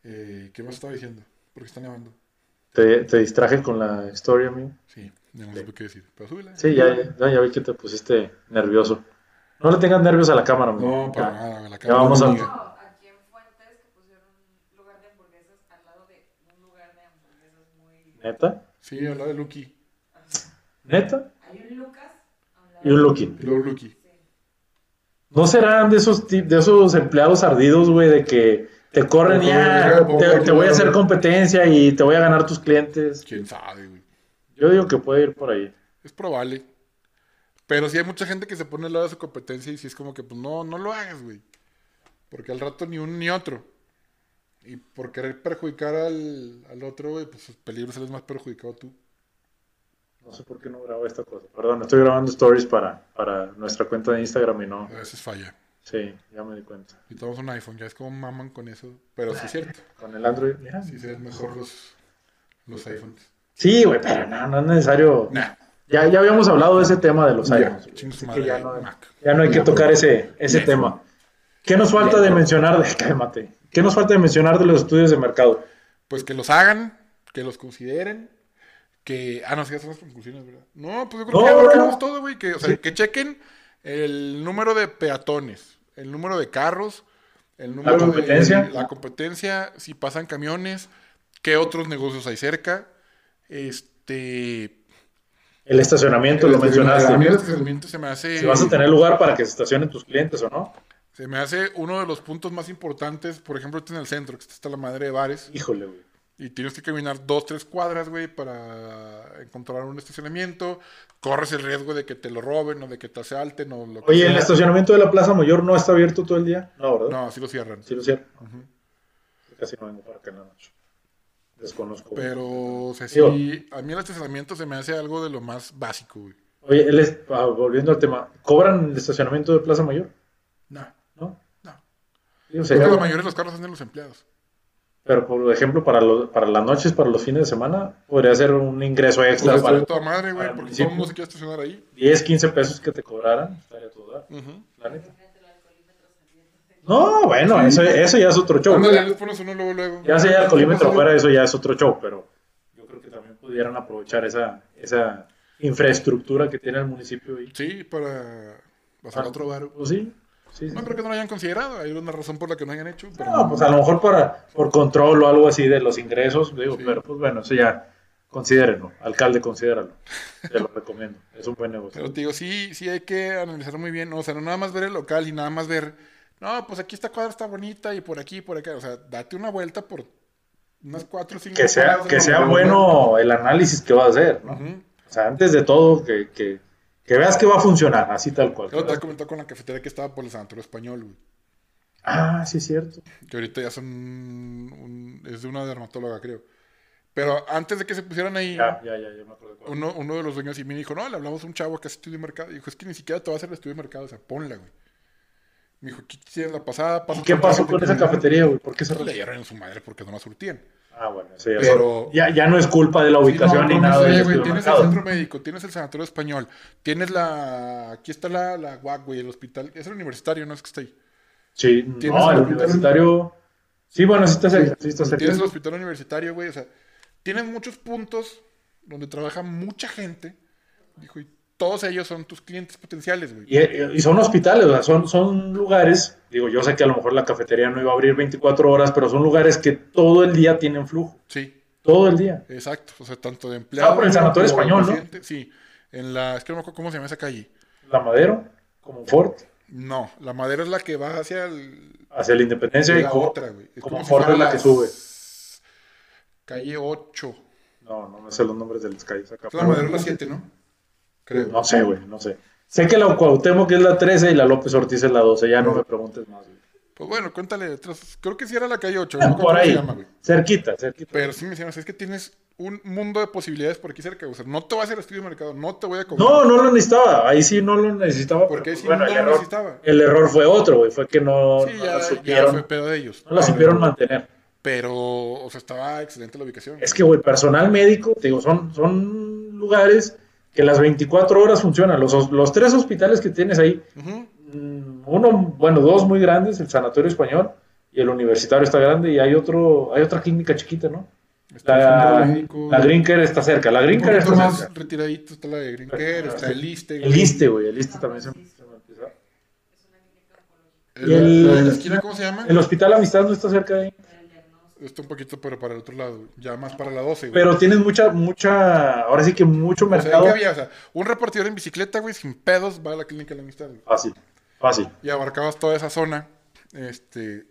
Eh, ¿Qué más estaba diciendo? ¿Por qué está nevando? Te, te distraje con la historia, amigo. Sí, ya no supe qué decir. Pero súbela. Sí, ya, ya, ya vi que te pusiste nervioso. No le tengas nervios a la cámara, amigo. No, para Ya. nada. La Ya cámara vamos no a- diga. No, aquí en Fuentes que pusieron un lugar de hamburguesas al lado de un lugar de hamburguesas muy... ¿Neta? Sí, al lado de Lucky. ¿Neta? Hay un Lucas un. Y un Lucky. ¿No serán de esos, de esos empleados ardidos, güey, de que te corren y te, voy a hacer competencia y te voy a ganar tus clientes? Quién sabe, güey. Yo digo que puede ir por ahí. Es probable. Pero sí hay mucha gente que se pone al lado de su competencia y sí es como que, pues no, no lo hagas, güey. Porque al rato ni uno ni otro. Y por querer perjudicar al, al otro, güey, pues peligro sales más perjudicado tú. No sé por qué no grabo esta cosa. Perdón, estoy grabando stories para, para nuestra cuenta de Instagram y no. A veces falla. Sí, ya me di cuenta. Y tomamos un iPhone, ya es como maman con eso. Pero sí es cierto. Con el Android, mira. Sí se ven mejor los, los iPhones. Sí, güey, pero no, no es necesario. Nah, Ya, ya habíamos hablado de ese tema de los Ya, iPhones. madre, que ya no, ya no hay que tocar ese, ese tema. ¿Qué nos falta de mencionar? De, cálmate. ¿Qué nos falta de mencionar de los estudios de mercado? pues que los hagan, que los consideren. Que. Ah, no, sí, son las conclusiones, ¿verdad? No, pues yo creo No, que ya no, abarcamos no. todo, güey. Que, o sea, Sí. que chequen el número de peatones, el número de carros, el número competencia. de la competencia, si pasan camiones, qué otros negocios hay cerca. Este. El estacionamiento, lo el mencionaste. estacionamiento se me hace. Si vas a tener lugar para que se estacionen tus clientes o no. Se me hace uno de los puntos más importantes, por ejemplo, ahorita en el centro, que está la madre de bares. Híjole, güey. Y tienes que caminar dos, tres cuadras, güey, para encontrar un estacionamiento. Corres el riesgo de que te lo roben o de que te asalten o lo que Oye, ¿el estacionamiento de la Plaza Mayor no está abierto todo el día? No, ¿verdad? No, así lo cierran. Sí lo. Ujú. Casi no vengo para acá en la noche. Desconozco. Pero, o sea, Digo- sí, a mí el estacionamiento se me hace algo de lo más básico, güey. Oye, él es- ah, volviendo al tema, ¿cobran el estacionamiento de Plaza Mayor? No, ¿No? no. Digo, Creo que la mayoría de los carros son de los empleados. Pero, por ejemplo, para, los- para las noches, para los fines de semana, podría ser un ingreso extra Pues para estaría toda madre, güey, porque todo el mundo se quiere estacionar ahí. 10, 15 pesos que te cobraran. Estaría todo dar, la neta. No, bueno, eso, eso ya es otro show. Uno luego, luego. Ya sea el colímetro fuera, eso ya es otro show, pero yo creo que también pudieran aprovechar esa, esa infraestructura que tiene el municipio ahí. Sí, para pasar a otro bar. Pues sí, sí, sí. No creo que no lo hayan considerado. Hay una razón por la que no hayan hecho. Pero No, pues a lo mejor para, por control o algo así de los ingresos, digo, Sí. pero pues bueno, eso ya, considérenlo. Alcalde, considéralo. Te lo recomiendo. Es un buen negocio. Pero te digo, sí, sí hay que analizar muy bien, ¿no? o sea, no nada más ver el local y nada más ver, no, pues aquí esta cuadra está bonita y por aquí y por acá, o sea, date una vuelta por unas cuatro o cinco Que sea, que sea bueno el análisis que va a hacer, ¿no? O sea, antes de todo, que, que, que veas que va a funcionar, así tal cual. Yo te comentado con la cafetería que estaba por el Santuario Español, güey. Ah, sí, es cierto. Que ahorita ya son. un- es de una dermatóloga, creo. Pero antes de que se pusieran ahí, Ya, ya, ya, ya me acuerdo. cuál. uno, uno de los dueños y me dijo: No, le hablamos a un chavo que hace estudio de mercado. Y dijo: Es que ni siquiera te va a hacer el estudio de mercado, o sea, ponla, güey. Me dijo: ¿Qué quisieras la pasada? ¿Y Pasa qué pasó con esa cafetería, güey? ¿Por qué se Pues le dieron en su madre porque no la surtían. Ah, bueno, ya, Pero- ya, ya no es culpa de la ubicación Sí, ni no, nada estudio de Tienes el centro médico, tienes el sanatorio español, tienes la. Aquí está la, la UAC, güey, el hospital. Es el universitario, no es que está ahí. Sí, ¿Tienes no, el hospital? universitario. Sí, bueno, sí está cerca. Sí está cerca. Tienes el hospital universitario, güey. O sea, tienes muchos puntos donde trabaja mucha gente. Dijo, y todos ellos son tus clientes potenciales, güey. Y, y son hospitales, o sea, son, son lugares, digo, yo sé que a lo mejor la cafetería no iba a abrir 24 horas, pero son lugares que todo el día tienen flujo, Sí, todo el día. exacto. O sea, tanto de empleados. Ah, por el Sanatorio Español, ¿no? Sí. En la. Es que no me acuerdo cómo se llama esa calle. La Madero, como Ford, No, la madera es la que va hacia el. hacia la Independencia y la como, otra, güey. Es como como Ford es la que sube. Calle 8. No, no me sé los nombres de las calles acá. La madera es la 7, ¿no? Creo. No sé, güey, no sé. Sé que la Cuauhtémoc es la 13 y la López Ortiz es la 12, ya no me preguntes más, güey. Pues bueno, cuéntale. Creo que sí era la calle 8. Ah, no Por se ahí, llama, güey. cerquita, cerquita. Pero sí me decían, es que tienes un mundo de posibilidades por aquí cerca. O sea, no te voy a hacer estudio de mercado, no te voy a cobrar. No, no lo necesitaba. Ahí sí no lo necesitaba. Porque ahí sí bueno, no el lo error, necesitaba. el error fue otro, güey. Fue que no, Sí, no ya, la ya supieron, fue pedo de ellos. no la supieron mantener. Pero, o sea, estaba excelente la ubicación. Es que, güey, personal médico, te digo, son, son lugares que las 24 horas funcionan. Los, los tres hospitales que tienes ahí, Ujú. mm, uno, bueno, dos muy grandes, el Sanatorio Español y el Universitario está grande y hay otro, hay otra clínica chiquita, ¿no? Está La, la Green Care está cerca, la Green Care está más cerca. retiradito está la de Green Care, está el Iste. El ISTE, güey, el ISTE también se, se me empieza. El, Y el- la de la esquina, ¿cómo se llama? El Hospital Amistad no está cerca de ahí. Está un poquito, pero para el otro lado, ya más para la 12, güey. Pero tienes mucha, mucha, ahora sí que mucho o sea, mercado. ¿qué había? O sea, un repartidor en bicicleta, güey, sin pedos, va a la clínica de la amistad, güey. Fácil, fácil. Y abarcabas toda esa zona. Este.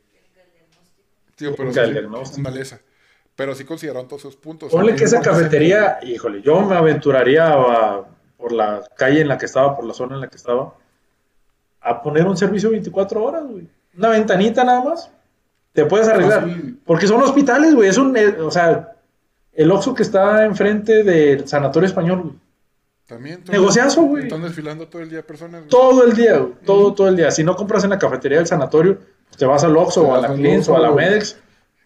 Tío, pero sí, esa. Pero sí consideraron todos esos puntos. Ponle que esa cafetería, híjole, yo me aventuraría a- por la calle en la que estaba, por la zona en la que estaba, a poner un servicio 24 horas, güey. Una ventanita nada más. Te puedes arreglar. Fácil. Porque son hospitales, güey. Es un, eh, o sea, el Oxxo que está enfrente del Sanatorio Español, güey. También. Negociazo, güey. Están desfilando todo el día personas. güey. Todo el día, güey. Todo, todo el día. Si no compras en la cafetería del sanatorio, te vas al Oxxo o a la al Cleans o a la. Medex.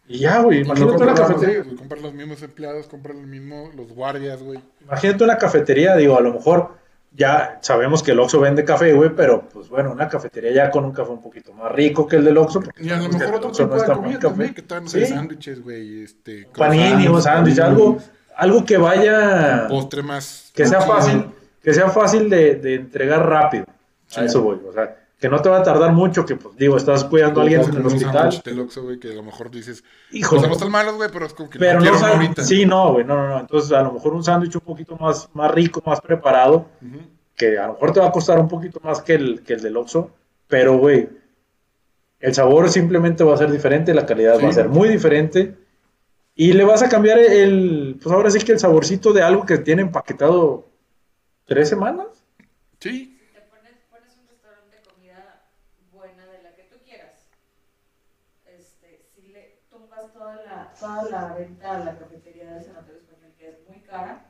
Y ya, güey. No Imagínate una compras cafetería. compras los mismos empleados, compras los mismos, los guardias, güey. Imagínate una cafetería, digo, a lo mejor ya sabemos que el Oxxo vende café, güey, pero pues bueno, una cafetería ya con un café un poquito más rico que el del Oxxo. porque Y a lo mejor otro tipo no de comida café. también, que están Sí. sándwiches, güey, este... Panini o sándwich, algo, algo que vaya, Postre más... que sea fácil, que sea fácil de, de entregar rápido. Sí. A eso voy, o sea, que no te va a tardar mucho, que pues digo, estás cuidando a alguien en el hospital. del Oxxo, güey, que a lo mejor dices... Híjole. O sea, no están malos, güey, pero es como que Pero no no quiero ahorita. sí, no, güey, no, no, no. Entonces, a lo mejor un sándwich un poquito más, más rico, más preparado, que a lo mejor te va a costar un poquito más que el, que el del Oxxo, pero, güey, el sabor simplemente va a ser diferente, la calidad va a ser muy diferente, y le vas a cambiar el, pues ahora sí que el saborcito de algo que tiene empaquetado tres semanas. Sí, Te pones, pones un restaurante de comida buena de la que tú quieras. Este, si le tumbas toda la, venta a la cafetería del Sanatorio Español, que es muy cara.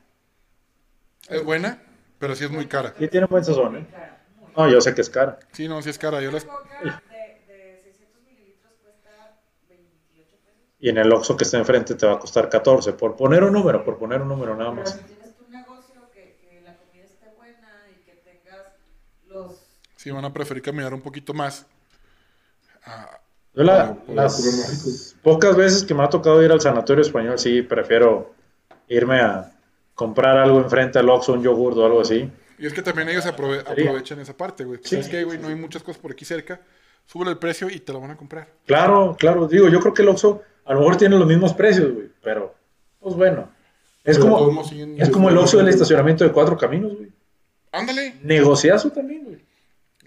es buena, pero sí es muy cara. Sí tiene buen sazón, Muy ¿eh? cara, No, yo sé que es cara. Sí, no, sí es cara. Yo las... de, de 600 mililitros cuesta 28 pesos. Y en el Oxxo que está enfrente te va a costar 14, por poner un número, por poner un número nada Pero más. si tienes tu negocio, que, que la comida esté buena y que tengas los... Sí, van a preferir caminar un poquito más. Ah, Yo la- por las pocas veces que me ha tocado ir al sanatorio español, sí, prefiero irme a comprar algo enfrente al Oxxo, un yogur o algo así. y es que también ellos aprove- aprovechan esa parte, güey. Sí. ¿Sabes qué, güey? No hay muchas cosas por aquí cerca. Súbele el precio y te lo van a comprar. Claro, claro, digo, yo creo que el Oxxo a lo mejor tiene los mismos precios, güey, pero pues bueno, Es Pero como, es como el Oxxo del estacionamiento de cuatro caminos, güey. Ándale. Negociazo también, güey.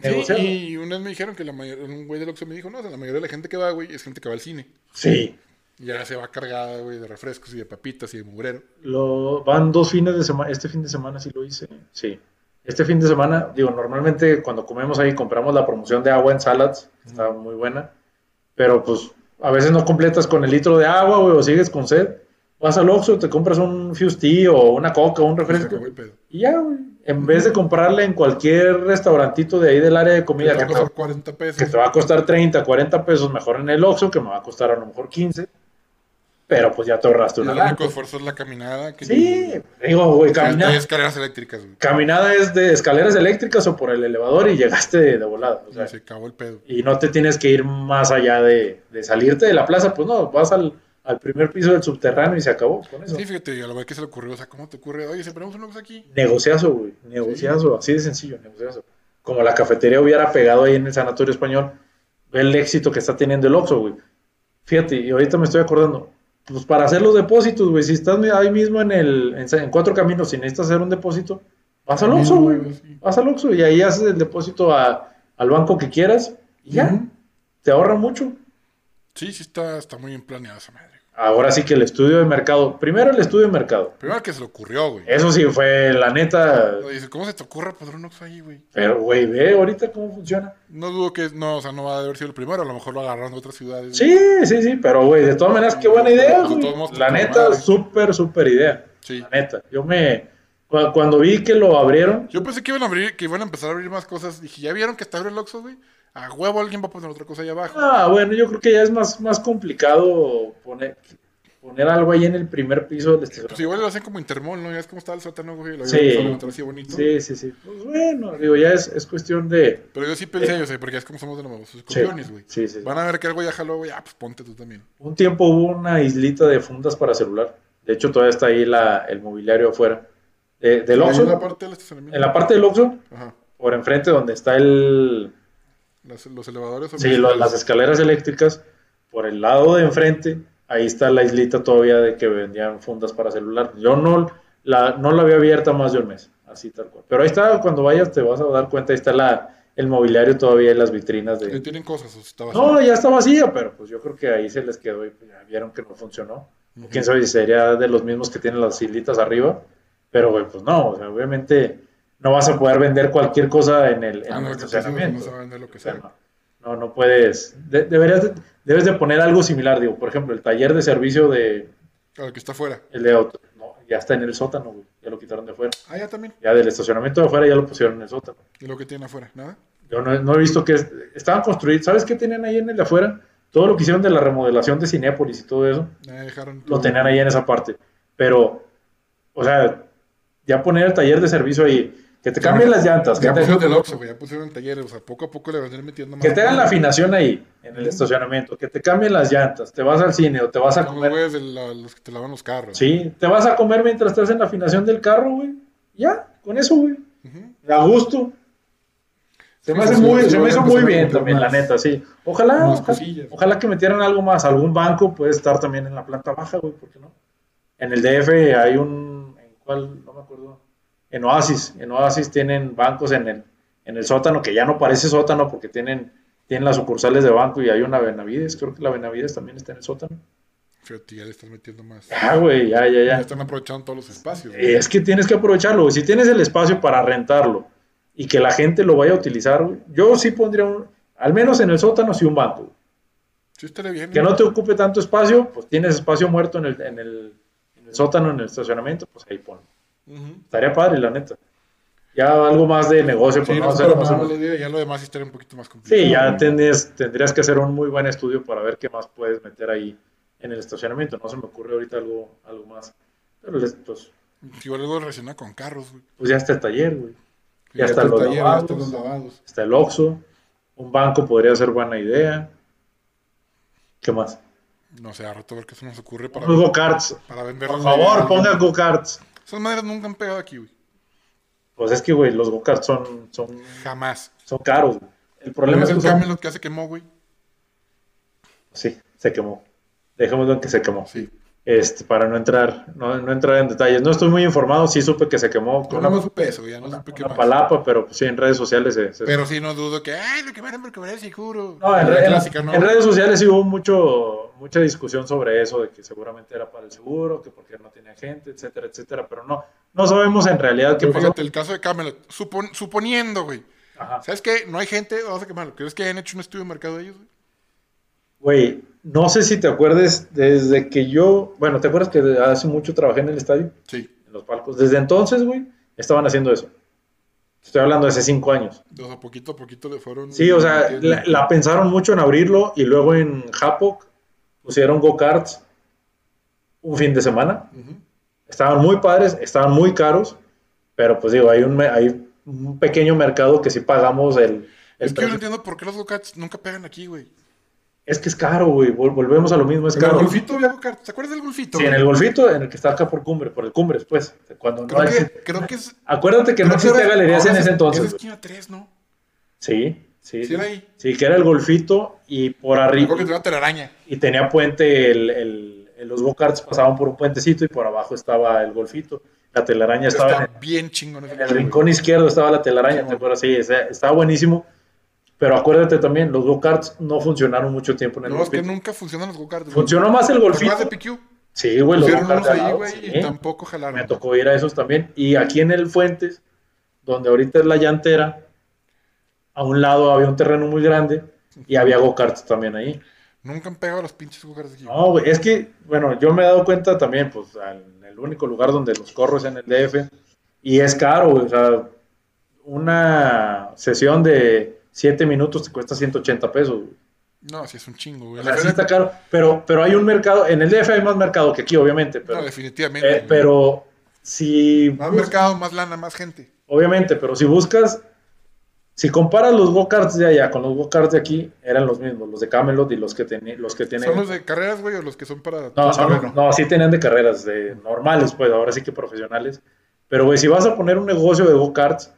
Sí, y una vez me dijeron que la mayor, un güey del Oxxo me dijo, no, o sea, la mayoría de la gente que va, güey, es gente que va al cine. Sí. Y ya se va cargada, güey, de refrescos y de papitas y de mugrero. Lo, van dos fines de semana. Este fin de semana sí lo hice. Sí. Este fin de semana, digo, normalmente cuando comemos ahí compramos la promoción de agua en salads. Está muy buena. Pero pues a veces no completas con el litro de agua, güey, o sigues con sed. Vas al Oxxo, te compras un Fusty o una coca o un refresco. Y ya, güey. En vez de comprarle en cualquier restaurantito de ahí del área de comida va que a te, costar 40 pesos. que te va a costar 30, 40 pesos, mejor en el Oxxo, que me va a costar a lo mejor 15. Pero pues ya te ahorraste una el único esfuerzo es la caminada. Que Sí, digo, güey, Hay caminada. escaleras eléctricas, güey. Caminada es de escaleras eléctricas o por el elevador y llegaste de, de volada. o sea, Y se acabó el pedo. y no te tienes que ir más allá de, de salirte de la plaza, pues no, vas al, al primer piso del subterráneo y se acabó con eso. Sí, fíjate, a lo que se le ocurrió, o sea, ¿cómo te ocurre? Oye, si ponemos un Oxxo aquí. Negociazo, güey, negociazo, así de sencillo, negociazo. Como la cafetería hubiera pegado ahí en el Sanatorio Español, ve el éxito que está teniendo el Oxxo, güey. Fíjate, y ahorita me estoy acordando, pues para hacer los depósitos, güey, si estás ahí mismo en el en, en cuatro caminos y necesitas hacer un depósito, vas al Oxxo, güey. Vas al Oxxo y ahí haces el depósito a- al banco que quieras y ya, te ahorra mucho. Sí, sí está, está muy bien planeada esa madre. Ahora sí que el estudio de mercado, primero el estudio de mercado. Primero que se le ocurrió, güey. Eso sí fue la neta, Dice, ¿cómo se te ocurre poner un Oxxo ahí, güey? pero güey, ve ahorita cómo funciona. No dudo que, no, o sea, no va a haber sido el primero, a lo mejor lo agarraron de otras ciudades. Sí, sí, sí, pero güey, de todas maneras, qué buena idea, De güey. La neta, súper, súper idea. Sí. La neta, yo me, cu- cuando vi que lo abrieron, Yo pensé que iban a abrir, que iban a empezar a abrir más cosas. Dije, ¿ya vieron que está abriendo el Oxxo, güey? A huevo alguien va a poner otra cosa ahí abajo. ah, bueno, yo creo que ya es más, más complicado poner, poner algo ahí en el primer piso del Pues estacionamiento. igual lo hacen como Intermol, ¿no? Ya es como estaba el sótano, güey. Lo Sí. así bonito. Sí, sí, sí. Pues bueno, digo, ya es, es cuestión de... Pero yo sí pensé, yo sé, porque es como somos de nuevo, sus escorpiones, güey. Sí, sí. Van a ver que algo ya jaló, güey. Ah, pues ponte tú también. Un tiempo hubo una islita de fundas para celular. De hecho, todavía está ahí la, el mobiliario afuera. De- del Oxxo, en la parte del estacionamiento. en la parte del Oxxo, Ajá. por enfrente donde está el... Las- los elevadores. Sí, lo- las escaleras eléctricas, por el lado de enfrente, ahí está la islita todavía de que vendían fundas para celular. Yo no la, no la había abierta más de un mes, así tal cual. Pero ahí está, cuando vayas te vas a dar cuenta, ahí está la, el mobiliario todavía en las vitrinas de... Tienen cosas, estaba No, ya está vacía, pero pues yo creo que ahí se les quedó y pues, ya vieron que no funcionó. Ujú. Quién sabe si sería de los mismos que tienen las islitas arriba, pero pues no, o sea, obviamente no vas a poder vender cualquier cosa en el, en Ah, el no, estacionamiento. no vender lo que sea, no, no, puedes. de- deberías de- debes de poner algo similar, digo, por ejemplo, el taller de servicio de Claro, que está afuera. el de auto, no, ya está en el sótano, güey, ya lo quitaron de afuera. Ah, ya también. Ya del estacionamiento de afuera ya lo pusieron en el sótano. ¿Y lo que tiene afuera? ¿Nada? Yo no, no he visto que es- estaban construidos, ¿sabes qué tenían ahí en el de afuera? Todo lo que hicieron de la remodelación de Cinépolis y todo eso, lo tenían ahí en esa parte. Pero, o sea, ya poner el taller de servicio ahí, que te cambien las llantas, que Ya te, pusieron el Oxxo. Ya pusieron talleres. O sea, poco a poco le van a ir metiendo más. que te hagan la afinación ahí, en el estacionamiento, que te cambien las llantas, te vas al cine o te vas a los comer. de la- los que te lavan los carros. Sí, te vas a comer mientras estás en la afinación del carro, güey. Ya, con eso, güey. A gusto. Se me hace sí, muy, sí, se me hizo muy bien también, la neta, sí. Ojalá, ojalá, que metieran algo más. Algún banco puede estar también en la planta baja, güey, ¿por qué no? En el DF hay un, ¿en cuál? No. En Oasis, en Oasis tienen bancos en el, en el sótano, que ya no parece sótano porque tienen, tienen las sucursales de banco y hay una Benavides, creo que la Benavides también está en el sótano. Fíjate, ya le estás metiendo más. Ya, güey, ya, ya, Ya ya. están aprovechando todos los espacios. güey. Es que tienes que aprovecharlo. güey. Si tienes el espacio para rentarlo y que la gente lo vaya a utilizar, güey, yo sí pondría un, al menos en el sótano, sí un banco. güey. Sí, estaría bien. Que no te ocupe tanto espacio, pues tienes espacio muerto en el, en el, en el sótano, en el estacionamiento, pues ahí Estaría padre, la neta. Ya algo más de negocio, pues Sí, no no, hacer pero más idea, ya lo demás estaría un poquito más complicado. Sí, ya tendrías, tendrías que hacer un muy buen estudio para ver qué más puedes meter ahí en el estacionamiento. No se me ocurre ahorita algo, algo más. Pero les- pues, Igual algo relacionado con carros, güey. pues ya está el taller, güey. Ya está están el los taller, ya lavados. están los lavados. Está el Oxxo. Un banco podría ser buena idea. ¿Qué más? No sé, a rato a ver qué se nos ocurre para, Unos go-karts. para vender. Por favor, ponga go-karts. Esas madres nunca han pegado aquí, güey. Pues es que, güey, los go-karts son, son, Jamás. son caros. güey. El problema es el que son- Camelot que hace quemó, güey. Sí, se quemó. Dejémoslo en que se quemó. Sí. Este, para no entrar, no, no entrar en detalles. No estoy muy informado, sí supe que se quemó con no me supe eso, ya no supe qué palapa, pero pues, sí, en redes sociales se, se- Pero sí no dudo que, ay, lo quemaron por quebrar el seguro. No, en, re- en- clásica, ¿no? en redes sociales sí hubo mucho, mucha discusión sobre eso, de que seguramente era para el seguro, que porque no tenía gente, etcétera, etcétera, pero no, no sabemos en realidad qué Pero pasó. fíjate, el caso de Camelot, supon- suponiendo, güey. Ajá. ¿Sabes qué? No hay gente, vamos a quemarlo. ¿Crees que hayan hecho un estudio de mercado de ellos, güey? Güey, no sé si te acuerdes, desde que yo, bueno, ¿te acuerdas que hace mucho trabajé en el estadio? Sí. En los palcos. Desde entonces, güey, estaban haciendo eso. Estoy hablando de hace cinco años. O sea, poquito a poquito le fueron. Sí, o sea, la, la pensaron mucho en abrirlo y luego en Hapok pusieron go-karts un fin de semana. Estaban muy padres, estaban muy caros, pero pues digo, hay un, me- hay un pequeño mercado que sí pagamos el... el Es que yo no entiendo por qué los go-karts nunca pegan aquí, güey. Es que es caro, güey. vol- Volvemos a lo mismo, es En el caro. golfito había go-karts. ¿Te acuerdas del golfito? Sí, en el golfito, en el que está acá por cumbre, por el cumbre después. Cuando no Creo que, creo que es. Acuérdate que no existía galerías en es- ese Es entonces. esquina 3, ¿no? Sí, sí. Sí, era ahí. Sí, que era el golfito y por arriba. Creo que tenía telaraña. Y tenía puente, el, el- el- los go-karts pasaban por un puentecito y por abajo estaba el golfito. La telaraña estaba en bien chingón En el rincón izquierdo estaba la telaraña, ¿te acuerdas? Sí, estaba buenísimo. Pero acuérdate también, los go-karts no funcionaron mucho tiempo en el No, es que nunca funcionan los go-karts. Funcionó más el ¿Te golfito. acuerdas de PQ? Sí, güey, los go-karts ahí, güey, sí. y tampoco jalaron. Me tocó ir a esos también. Y aquí en el Fuentes, donde ahorita es la llantera, a un lado había un terreno muy grande y había go-karts también ahí. Nunca han pegado los pinches go-karts aquí. No, güey, es que, bueno, yo me he dado cuenta también, pues, en el único lugar donde los corro es en el DF, y es caro, güey, o sea, una sesión de 7 minutos te cuesta 180 pesos, güey. No, sí es un chingo, güey. O sea, sí está caro, pero, pero hay un mercado, en el DF hay más mercado que aquí, obviamente, pero, No, definitivamente. eh, pero si... Más mercado, más lana, más gente. Obviamente, pero si buscas, si comparas los go-karts de allá con los go-karts de aquí, eran los mismos, los de Camelot y los que, teni- los que tienen... ¿Son los de carreras, güey, o los que son para No, son- no, sí tenían de carreras de normales, pues ahora sí que profesionales. Pero, güey, si vas a poner un negocio de go-karts,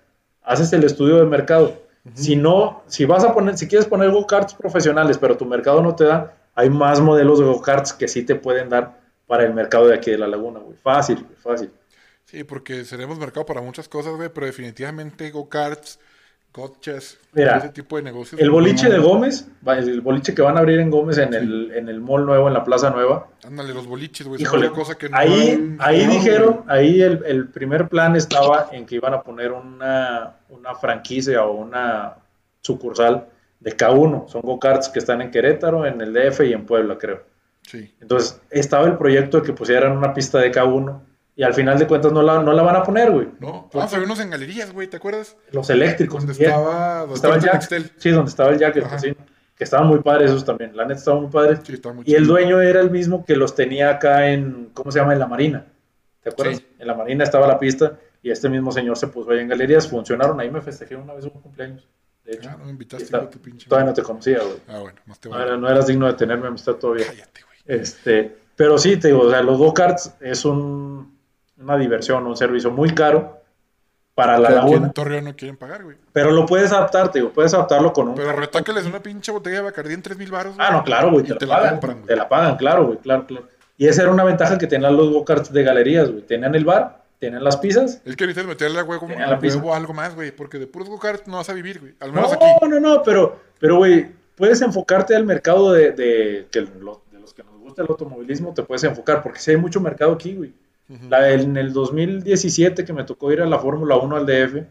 haces el estudio de mercado. Si no, si vas a poner, si quieres poner go-karts profesionales, pero tu mercado no te da, hay más modelos de go-karts que sí te pueden dar para el mercado de aquí de la laguna, güey. Fácil, güey, fácil. Sí, porque seremos mercado para muchas cosas, güey, pero definitivamente go-karts, gotchas, Mira, ese tipo de negocios. El boliche de Gómez, el boliche que van a abrir en Gómez en el, en el mall nuevo, en la Plaza Nueva, Ándale, los boliches, güey. Híjole, cosa que no ahí, ahí no, dijeron, ahí el, el primer plan estaba en que iban a poner una, una franquicia o una sucursal de K1. Son go-karts que están en Querétaro, en el DF y en Puebla, creo. Sí. Entonces, estaba el proyecto de que pusieran una pista de K1 y al final de cuentas no la, no la van a poner, güey. No, vamos a ver unos en galerías, güey, ¿te acuerdas? Los eléctricos. Donde bien. estaba, donde Estaba el Jack. Sí, donde estaba el Jack, el casino, que estaban muy padres esos también. La neta estaban muy padres. Sí, estaba muy Y el dueño era el mismo que los tenía acá en, ¿cómo se llama? En la Marina. ¿Te acuerdas? Sí. En la Marina estaba la pista y este mismo señor se puso ahí en galerías. Funcionaron. Ahí me festejé una vez un cumpleaños. De hecho, Ah, no me invitaste, está- tu pinche. todavía no te conocía, güey. Ah, bueno, más te No, vale. era- no eras digno de tenerme amistad todavía. Cállate, güey. Este, pero sí, te digo, o sea, los go-karts es un, una diversión, un servicio muy caro para la aquí laguna. en Torreón no quieren pagar, güey. Pero lo puedes adaptar, te digo, puedes adaptarlo con un... Pero retácales una pinche botella de Bacardí en 3 mil baros. Ah, no, claro, güey, Y te, te la la pagan. compran, güey. te la pagan, claro, güey, claro, claro. Y esa era una ventaja que tenían los go-karts de galerías, güey. Tenían el bar, tenían las pizzas. Es que necesitas meterle a huevo, a la pizza. huevo algo más, güey. Porque de puros go-karts no vas a vivir, güey. Al menos No, aquí. no, no, pero, pero, güey, puedes enfocarte al mercado de, de, que lo- de los que nos gusta el automovilismo, te puedes enfocar, porque sí hay mucho mercado aquí, güey. Ujú. La- en el 2017 que me tocó ir a la Fórmula 1 al DF,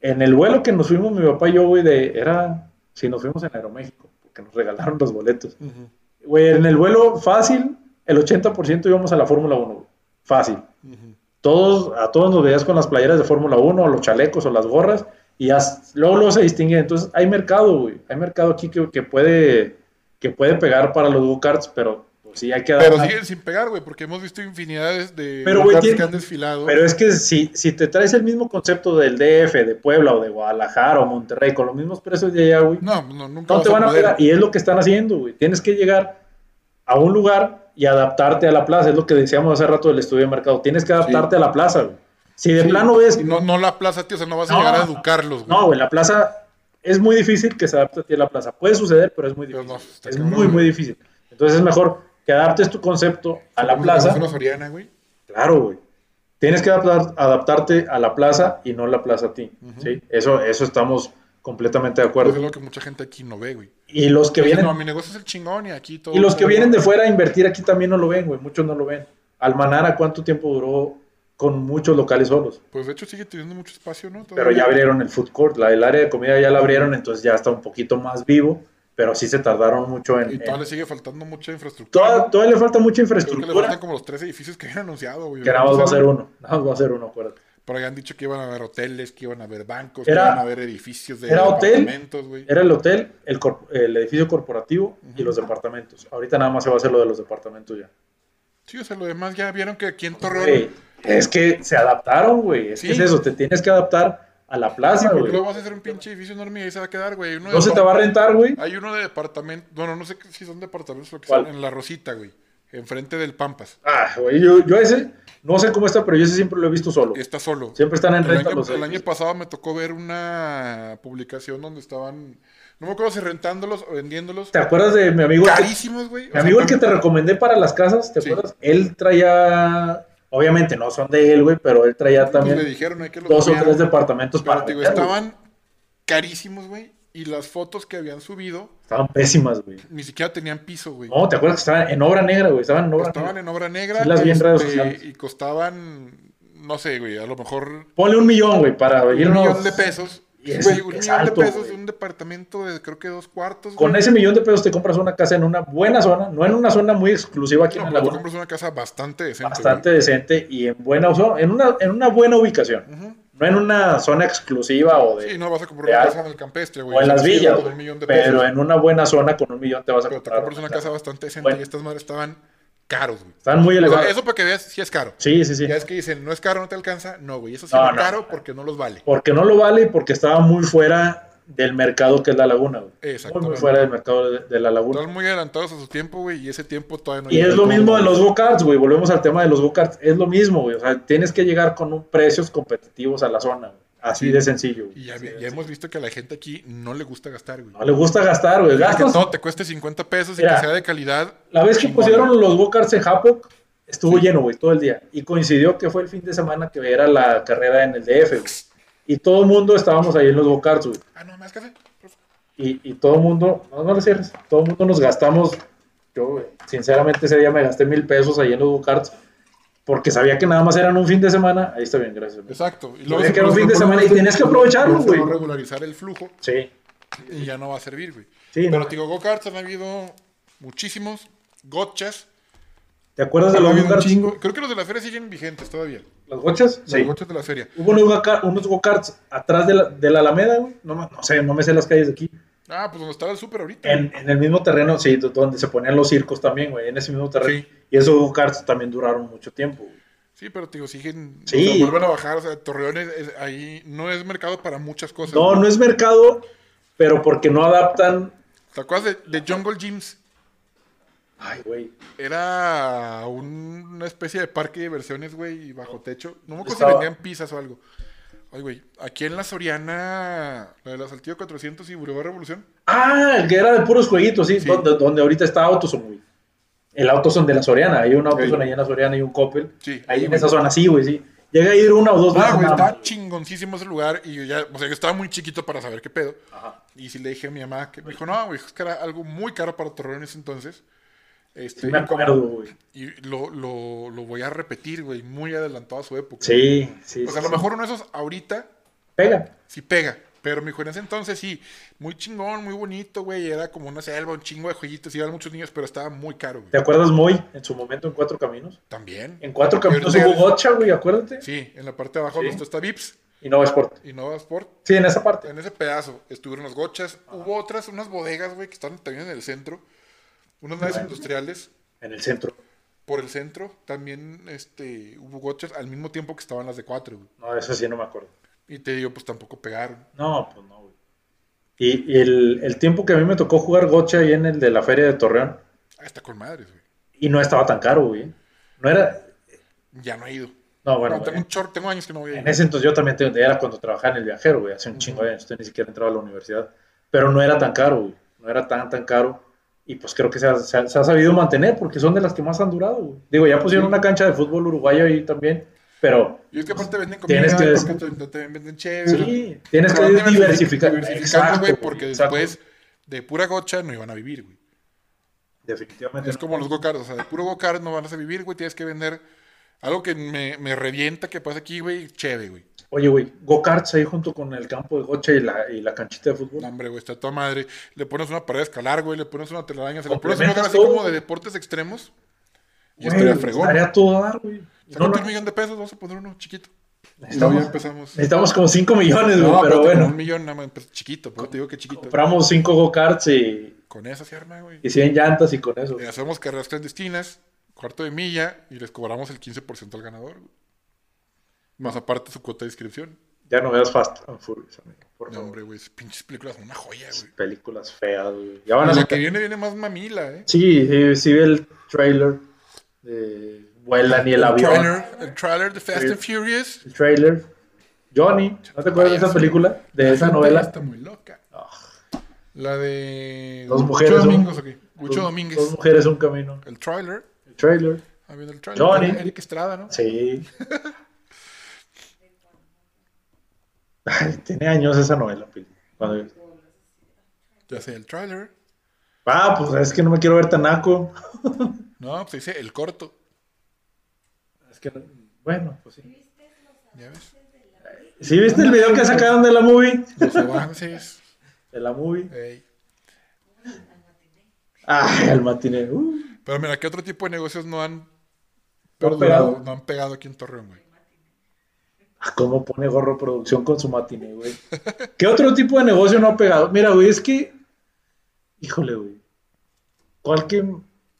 en el vuelo que nos fuimos mi papá y yo, güey, de, era, si nos fuimos en Aeroméxico, porque nos regalaron los boletos. Ujú. Güey, en el vuelo fácil, el 80% íbamos a la Fórmula 1, güey. Fácil. Ujú. Todos, a todos nos veías con las playeras de Fórmula 1, o los chalecos, o las gorras, y s- luego, luego se distingue. Entonces, hay mercado, güey. Hay mercado aquí que, que puede, que puede pegar para los go-karts, pero pues, sí hay que Pero adaptar. siguen sin pegar, güey. Porque hemos visto infinidades de Pero, güey, go-karts tiene- que han desfilado. Pero es que si, si te traes el mismo concepto del DF, de Puebla, o de Guadalajara, o Monterrey, con los mismos precios de allá, güey, No, no, nunca no te van a poder. pegar. Y es lo que están haciendo, güey. Tienes que llegar a un lugar y adaptarte a la plaza. Es lo que decíamos hace rato del estudio de mercado. Tienes que adaptarte a la plaza, güey. Si de Sí, plano ves. No, no la plaza, tío. O sea, no vas a No. llegar a educarlos, güey. No, güey, la plaza es muy difícil que se adapte a ti a la plaza. Puede suceder, pero es muy difícil. no, es muy, muy difícil. Entonces es mejor que adaptes tu concepto a la plaza. una Soriana, güey. Claro, güey. Tienes que adaptar- adaptarte a la plaza y no la plaza a ti. ¿sí? Eso, eso estamos completamente de Pues es acuerdo. lo que mucha gente aquí no ve, güey. Y los que vienen, No, mi negocio es el chingón y aquí todo. y los que todo- vienen de fuera a invertir aquí también no lo ven, güey. Muchos no lo ven. Almanara, ¿cuánto tiempo duró con muchos locales solos? Pues de hecho sigue teniendo mucho espacio, ¿no? Pero ya abrieron el food court, la, el área de comida ya la abrieron, entonces ya está un poquito más vivo, pero sí se tardaron mucho en... Y en- todavía le sigue faltando mucha infraestructura. Todavía le falta mucha Creo que le infraestructura, faltan como los tres edificios que habían anunciado, güey. que nada más va a ser uno, nada más va a ser uno, acuérdate. Pero ya han dicho que iban a haber hoteles, que iban a haber bancos, Era- que iban a haber edificios de era hotel, departamentos, güey. Era el hotel, el, el edificio corporativo y los departamentos. Ahorita nada más se va a hacer lo de los departamentos ya. Sí, o sea, lo demás ya vieron que aquí en Torreón. Es que se adaptaron, güey. Es que Sí. es eso, te tienes que adaptar a la Sí, plaza, güey. luego vas a hacer un pinche edificio enorme y ahí se va a quedar, güey. No se te va a rentar, güey. Hay uno de departamento, bueno, no sé si son departamentos lo que ¿Cuál? son, en La Rosita, güey. Enfrente del Pampas. Ah, güey, yo, yo ese, no sé cómo está, pero yo ese siempre lo he visto solo. Está solo. Siempre están en El renta año, los el año pasado me tocó ver una publicación donde estaban, no me acuerdo si rentándolos o vendiéndolos. ¿Te acuerdas de mi amigo? Carísimos, güey. O Mi sea, amigo el que te recomendé para las casas, ¿te Sí. acuerdas? Él traía, obviamente no son de él, güey, pero él traía pues, también le dijeron hay que los dos o tres departamentos Pero, para digo, estaban carísimos, güey. Y las fotos que habían subido Estaban pésimas, güey. ni siquiera tenían piso, güey. No, ¿te acuerdas que estaban en obra negra, güey? Estaban en obra Estaban negra. en obra negra. este, Sí, las vi en redes sociales. Y costaban, no sé, güey, a lo mejor Ponle un millón, güey, para un irnos. millón de pesos. Y es- Güey, un es millón alto, de pesos güey. de un departamento de creo que dos cuartos. Con güey. ese millón de pesos te compras una casa en una buena zona, no en una zona muy exclusiva aquí No, en pero la te compras una casa bastante decente. bastante decente y en buena en una, en una buena ubicación. Ujú. No en una zona exclusiva o de Sí, no vas a comprar una casa en el campestre, güey. o en las villas, con un millón de pero pesos. en una buena zona con un millón te vas a Pero te comprar. compras una casa bastante decente Bueno. y estas madres estaban caros, güey. Están muy O sea, eso para que veas si es caro. Sí, sí, sí. Ya es que dicen, no es caro, no te alcanza. No, güey, eso sí No, es no. caro porque no los vale. Porque no lo vale y porque estaba muy fuera del mercado que es la laguna, güey. Muy, fuera del mercado de, de la laguna. Están muy adelantados a su tiempo, güey, y ese tiempo todavía no Y es lo mismo de los go-karts, güey. Volvemos al tema de los go-karts. Es lo mismo, güey. O sea, tienes que llegar con un precios competitivos a la zona, güey. Así Sí. de sencillo. güey. Y ya, hemos visto que a la gente aquí no le gusta gastar, güey. No le gusta gastar, güey. Que Gastas. todo te cueste 50 pesos y Mira, que sea de calidad. La vez que chingón, pusieron güey. los go-karts en Japok, estuvo lleno, güey, todo el día. Y coincidió que fue el fin de semana que era la carrera en el DF, güey. Y todo el mundo estábamos ahí en los go-karts, güey. Ah, no, más café. Y, y todo el mundo, no, no le cierres, todo el mundo nos gastamos. Yo, sinceramente, ese día me gasté mil pesos ahí en los go-karts. Porque sabía que nada más eran un fin de semana. Ahí está bien, gracias. güey. Exacto. Y Sabía se- que era un fin de se- semana y tenías que aprovecharlo, güey. regularizar el flujo Sí, y ya no va a servir, güey. sí. Pero no. te digo, go-karts han habido muchísimos. Gotchas. ¿Te acuerdas de los go-karts? Creo que los de la feria siguen vigentes todavía. ¿Los gochas? Los Sí. gochas de la feria. Hubo unos go-kart- unos go-karts atrás de la, de la Alameda, güey. No, no sé, no me sé las calles de aquí. Ah, pues donde estaba el súper ahorita. En, en el mismo terreno, sí, do- donde se ponían los circos también, güey. En ese mismo terreno. Sí. Y esos go-karts también duraron mucho tiempo, güey. Sí, pero te digo, siguen. Sí. o sea, vuelven a bajar. O sea, Torreón es- es- ahí no es mercado para muchas cosas. No, no es mercado, pero porque no adaptan. ¿Te acuerdas de, de Jungle Gyms? Ay, güey. Era un- una especie de parque de diversiones, güey, y bajo techo. No me acuerdo si vendían pizzas o algo. Ay, güey, aquí en la Soriana, la de la Saltillo 400 y Boulevard Revolución. Ah, el que era de puros jueguitos, sí. Sí. Donde, donde ahorita está Autoson, güey. El Autoson de la Soriana. Hay un Autoson Sí. ahí en la Soriana y un Coppel. Sí, Ahí ahí, en güey. esa zona, sí, güey, sí. Llega a ir una o dos Ah, veces güey, nada estaba más, güey. chingoncísimo ese lugar y yo ya, o sea, yo estaba muy chiquito para saber qué pedo. Ajá. Y si le dije a mi mamá, que me dijo, no, güey, es que era algo muy caro para Torreón en ese entonces. Este, Sí, me acuerdo, güey. Y lo, lo, lo voy a repetir, güey, muy adelantado a su época. Sí, sí. O sea, a sí, lo mejor uno de esos ahorita Pega. sí pega. Pero mi en ese entonces sí, muy chingón, muy bonito, güey. Era como una selva, un chingo de jueguitos, iban muchos niños, pero estaba muy caro, güey. ¿Te acuerdas Moy en su momento en Cuatro Caminos? También. En Cuatro Caminos hubo Gocha, güey, acuérdate. Sí, en la parte de abajo Sí. donde está Vips Y Nova Sport. y Nova Sport. Sí, en esa parte. En ese pedazo estuvieron los gochas. Hubo otras, unas bodegas, güey, que están también en el centro. Unas naves industriales En el centro. por el centro. También este, hubo gochas al mismo tiempo que estaban las de cuatro, güey. No, eso sí no me acuerdo. Y te digo, pues tampoco pegaron. No, pues no, güey. Y, y el, el tiempo que a mí me tocó jugar Gocha ahí en el de la feria de Torreón, Ah, está con madres, güey. y no estaba tan caro, güey. No era. Ya no he ido. No, bueno, No, tengo, en, un chorro, tengo años que no voy a ir. en ese entonces yo también te- era cuando trabajaba en el viajero, güey. Hace un chingo de años, usted ni siquiera entraba a la universidad. Pero no era tan caro, güey. No era tan, tan caro. Y pues creo que se ha, se ha- se ha sabido mantener porque son de las que más han durado. güey. Digo, ya pusieron una cancha de fútbol uruguayo ahí también, pero Y es que aparte venden comida, Tienes que- porque te- también venden chévere. sí, tienes que diversificar. Diversificando, Exacto, güey, porque exacto. después de pura gocha no iban a vivir, güey. Definitivamente. Es como los go-karts, o sea, de puro go-kart no van a vivir, güey. Tienes que vender algo que me, me revienta que pasa aquí, güey, chévere, güey. Oye, güey, go-karts ahí junto con el campo de gocha y la, y la canchita de fútbol. No, hombre, güey, está toda madre. Le pones una pared a escalar, güey, le pones una telaraña, se le pones un Complementas lugar así como de deportes extremos. Y Güey, estaría fregón. Estaría a todo dar, güey. No, no, un millón de pesos, vamos a poner uno chiquito. Necesitamos, empezamos. necesitamos como 5 millones, güey, No, pero pero bueno. un millón nada más, pues, chiquito, pero te digo que chiquito. Compramos 5 go-karts y, Con eso se arma, güey. y 100 llantas y con eso. Y hacemos carreras clandestinas, cuarto de milla, y les cobramos el 15% al ganador, güey. Más aparte su cuota de inscripción. Ya no veas Fast and Furious, amigo. Por No, hombre, güey, pinches películas son una joya, güey. Películas feas, güey. Ya van a La que viene, viene más mamila, ¿eh? Sí, sí, sí vi el trailer. de vuelan y el, avión. Trailer, el trailer de Fast Sí. and Furious. El trailer. Johnny, ¿no te acuerdas de esa película? De esa novela. Está muy loca. La de. Dos mujeres, un- Domingos, ok. Huicho Dos- Domínguez. Dos mujeres, un camino. El trailer. El trailer. Ah, el trailer. Johnny. Eric Estrada, ¿no? Sí. Ay, tiene años esa novela, Pili. Cuando- Ya sé, el trailer. Ah, pues es que no me quiero ver tan naco. No, pues dice el corto. Es que, no- bueno, pues sí. ¿Ya ves? ¿Sí viste el video que sacaron de la movie? Los avances. De la movie. Ey. Ay, el matiné. Uh. Pero mira, ¿qué otro tipo de negocios no han ¿No perdurado, pegado? no han pegado aquí en Torreón, güey? ¿Cómo pone gorro producción con su matiné, güey? ¿Qué otro tipo de negocio no ha pegado? Mira, güey, es que. Híjole, güey. ¿Cuál que.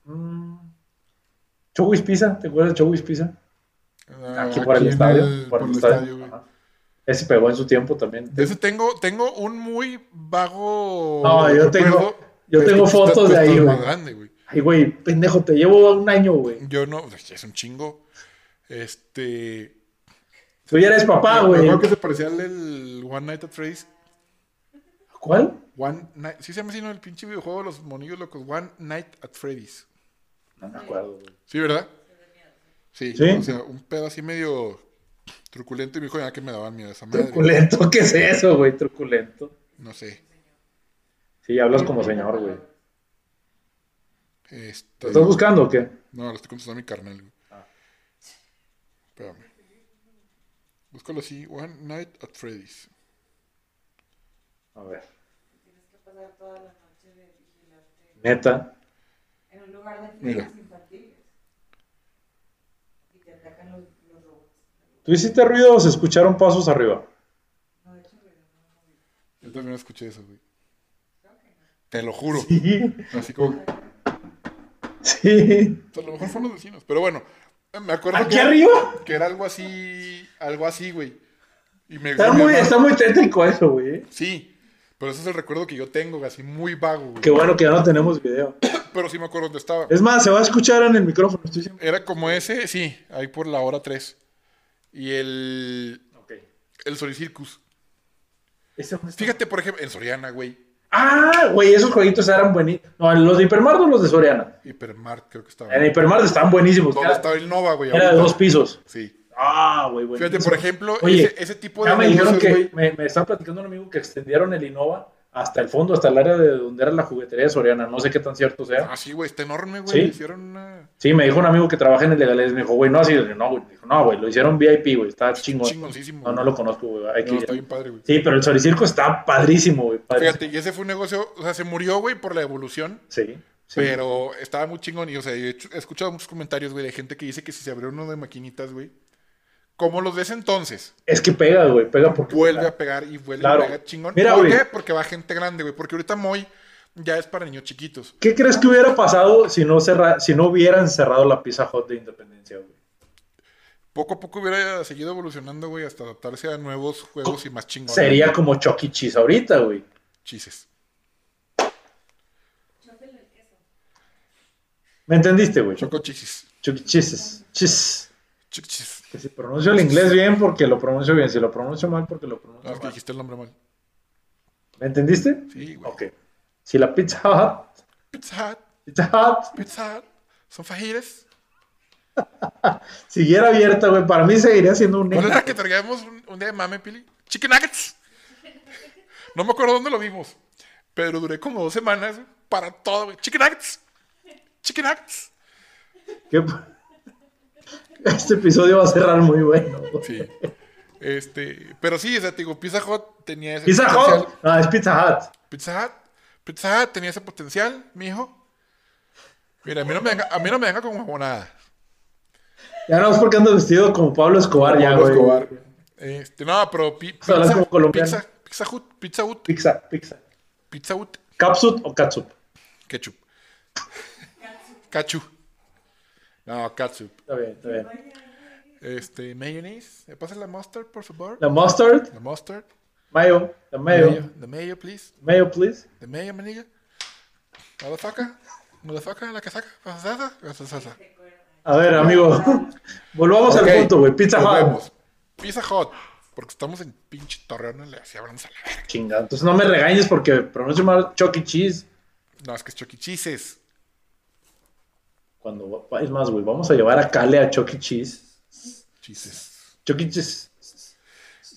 Mm... Chowis Pizza, ¿te acuerdas de Chowis Pizza? Ah, Aquí por el estadio. el- por el el estadio. Ese pegó en su tiempo también. De ese tengo, tengo un muy vago. No, yo tengo- yo tengo fotos de ahí, güey. grande, güey. Ay, güey, pendejo, te llevo un año, güey. Yo no, es un chingo. Este. Tú ya eres papá, me güey. acuerdo que se parecía al del One Night at Freddy's. ¿Cuál? One Night, sí se llama así, ¿no? El pinche videojuego de los monillos locos. One Night at Freddy's. No me acuerdo, güey. Sí, ¿verdad? Sí, Sí. o sea, un pedo así medio truculento y me dijo ya que me daban miedo esa madre. Truculento, ¿qué es eso, güey? Truculento. No sé. Sí, hablas como señor, güey. Este, ¿Lo estás buscando o qué? No, lo estoy contestando a mi carnal, güey. Ah. Espérame. Búscalo así, One Night at Freddy's. A ver. Tienes que pasar toda la noche de vigilante Neta. en un lugar de Mira. juegos infantiles. Y te atacan los, los robots. ¿Tú hiciste ruido o se escucharon pasos arriba? No, de hecho, ruido, no, no, no. Yo también escuché eso, güey. Creo que no. Te lo juro. Sí. Así como. Sí. A lo mejor fueron los vecinos. Pero bueno, me acuerdo ¿Aquí que, arriba? que era algo así. Algo así, güey. Y me Está muy, está muy tétrico eso, güey. Sí. Pero ese es el recuerdo que yo tengo, así muy vago, güey. Qué bueno que ya no tenemos video. Pero sí me acuerdo dónde estaba. Es más, se va a escuchar en el micrófono. Estoy seguro. Era como ese, sí, ahí por la hora 3. Y el. Ok. El Soricircus. Fíjate, por ejemplo, en Soriana, güey. Ah, güey, esos jueguitos eran buenísimos. No, los de Hipermart o los de Soriana. Hipermart, creo que estaba. En Hipermart estaban buenísimos. ¿Dónde Era, estaba el Nova, güey? era de dos pisos. Sí. Ah, güey, güey. Fíjate, por ejemplo, Oye, ese, ese tipo de Ya me dijeron negocios, que güey. me, me estaba platicando un amigo que extendieron el Innova hasta el fondo, hasta el área de donde era la juguetería de Soriana. No sé qué tan cierto sea. Ah, sí, güey, está enorme, güey. Sí. Hicieron una. Sí, me dijo un amigo que trabaja en el Legales. Me dijo, güey, no así. No, güey. Dijo, no, güey, lo hicieron VIP, güey. Está chingón. Chingoncísimo. No, no lo conozco, güey. No, está bien padre, güey. Sí, pero el Soricirco está padrísimo, güey. Fíjate, y ese fue un negocio, o sea, se murió, güey, por la evolución. Sí. sí. Pero estaba muy chingón. Y, o sea, he escuchado muchos comentarios, güey, de gente que dice que si se abrió uno de maquinitas, güey, como los de ese entonces, Es que pega, güey. Pega porque. vuelve a pegar y vuelve Claro. a pegar chingón. Mira, ¿Por güey. qué? Porque va gente grande, güey. Porque ahorita Moy ya es para niños chiquitos. ¿Qué crees que hubiera pasado si no, cerra... si no hubieran cerrado la Pizza Hut de Independencia, güey? Poco a poco hubiera seguido evolucionando, güey, hasta adaptarse a nuevos juegos y más chingones. Sería como Chucky E. Cheese ahorita, güey. Chises. Chópele el queso. ¿Me entendiste, güey? Choco chisis. Chucky Cheeses. Cheese. Chuc chis. Que si pronuncio el inglés bien porque lo pronuncio bien, si lo pronuncio mal porque lo pronuncio No, es que mal. dijiste el nombre mal. ¿Me entendiste? Sí, güey. Ok. Si la Pizza Hut Pizza Hut, Pizza Hut Pizza Hut. Son fajitas. siguiera abierta, güey, para mí seguiría siendo un ¿Cuál era que traíamos un, un día de mame, Pili? Chicken Nuggets. No me acuerdo dónde lo vimos. Pero duré como dos semanas para todo, güey. Chicken Nuggets. Chicken Nuggets. ¿Qué- Este episodio va a cerrar muy bueno. Sí. Este, pero sí, o sea, te digo, Pizza Hut tenía ese Pizza potencial. Hut. No, es Pizza Hut. Pizza Hut. Pizza Hut tenía ese potencial, mijo. Mira, a mí no me venga, a mí no me venga con nada. Ya no es porque ando vestido como Pablo Escobar ya, Pablo güey. Escobar. Este, no, pero pi- pizza, como pizza, pizza Hut, Pizza Hut, Pizza, pizza. Pizza Hut, ¿Capsup o catsup? ketchup. Cachu. No, ketchup. Está bien, está bien. Este, mayonnaise. ¿Me pasas la mustard, por favor? La mustard, La mustard. mayo, la mayo. The mayo, please. Mayo, please. The mayo, manilla. Motherfucker. Motherfucker, la casaca. Pasada. Pasada. A ver, amigo. Volvamos al punto, güey. Pizza Hut. volvemos. Pizza Hut. Porque estamos en pinche Torreón, le así hablamos a la verga. Chinga. Entonces no me regañes porque pronuncio mal Chuck E. Cheese. No, es que es Chucky Cheeses. Cuando, es más, güey, vamos a llevar a Cale a Chuck E. Cheese. Cheeses. Chuck E. Cheese.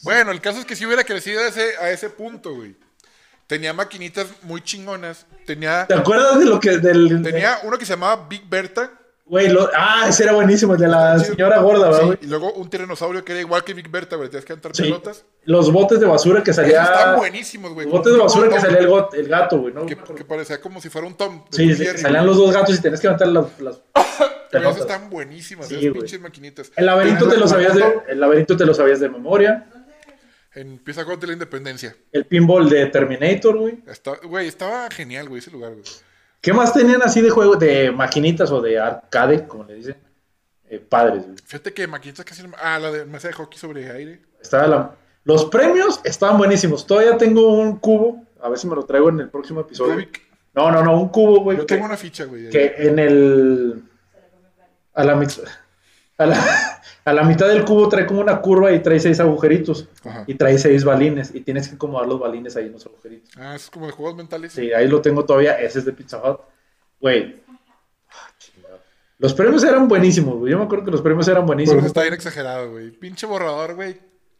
Bueno, el caso es que si hubiera crecido a ese, a ese punto, güey. Tenía maquinitas muy chingonas. Tenía, ¿Te acuerdas de lo que del tenía uno que se llamaba Big Berta. Güey, lo- ah, ese era buenísimo, el de la Sí, señora gorda, ¿verdad, sí, güey? y luego un tiranosaurio que era igual que Big Berta, güey. Tenías que entrar Sí. pelotas. Los botes de basura que salía. estaban buenísimos, güey. Los botes de basura que salía el, got- el gato, güey, ¿no? Que, que parecía como si fuera un Tom. Sí, salían los dos gatos y tenías que levantar las, las esas pelotas. están buenísimas, Sí, esas pinches maquinitas. El laberinto te lo sabías de, el laberinto te lo sabías de memoria. Hut de la Independencia. El pinball de Terminator, güey. Está- Güey, estaba genial, güey, ese lugar, güey. ¿Qué más tenían así de juego, de maquinitas o de arcade, como le dicen? Eh, padres, güey. Fíjate que maquinitas casi... no- Ah, la de mesa de hockey sobre aire. Estaba la- Los premios estaban buenísimos. Todavía tengo un cubo. A ver si me lo traigo en el próximo episodio. Rubik. No, no, no, un cubo, güey. Yo que- tengo una ficha, güey. que en el a la mitad a la, a la mitad del cubo trae como una curva y trae seis agujeritos Ajá. y trae seis balines y tienes que acomodar los balines ahí en los agujeritos. Ah, es como de juegos mentales. Sí, ahí lo tengo todavía, ese es de Pizza Hut. Güey. Los premios eran buenísimos, güey. Yo me acuerdo que los premios eran Pero buenísimos. está bien exagerado, güey. Pinche borrador, güey.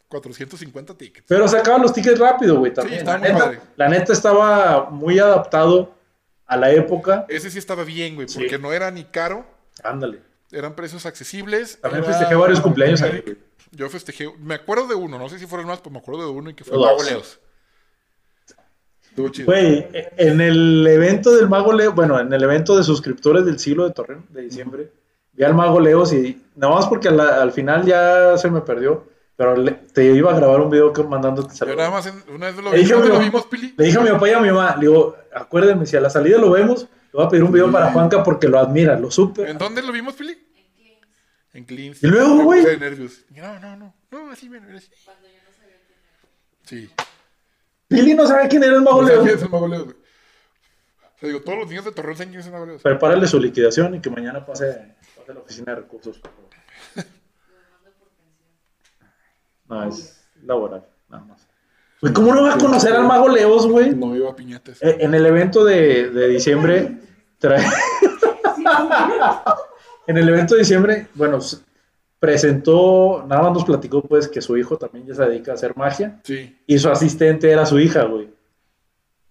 450 tickets. Pero sacaban los tickets rápido, güey, también. estaba la, neta, padre. la neta estaba muy adaptado a la época. Ese sí estaba bien, güey, Sí. porque no era ni caro. Ándale. Eran precios accesibles. También era- festejé varios cumpleaños ahí. Yo festejé, me acuerdo de uno, no sé si fueron más, pero me acuerdo de uno y que fue. Mago Leos. Estuvo chido. Güey, en el evento del Mago Leo, bueno, en el evento de suscriptores del siglo de Torreón de diciembre, vi al Mago Leos y nada más porque al, al final ya se me perdió, pero le- te iba a grabar un video que mandándote Yo saludos. nada más, en- una vez lo, Le vi, dije, a ¿dónde mi lo mamá- vimos, Pili? le dije a mi papá y a mi mamá, le digo, acuérdenme, si a la salida lo vemos, le voy a pedir un video para Juanca porque lo admira, lo supe. ¿En dónde lo vimos, Pili? En. Y luego, güey. puse de nervios. No, no, no. No, así, mira, así. Sí. Pili no sabe quién era el Mago O sea, ¿quién Leos. es el Mago Leos, güey? O sea, digo, todos los niños de Torreón saben quién es el Mago Leos. Prepárale su liquidación y que mañana pase, pase a la oficina de recursos. por favor. No, es laboral, nada más. Güey, ¿cómo no va a conocer al Mago Leos, güey? No iba a piñatas. Eh, En el evento de, de diciembre, trae... en el evento de diciembre, bueno, presentó, nada más nos platicó pues que su hijo también ya se dedica a hacer magia Sí. y su asistente era su hija, güey.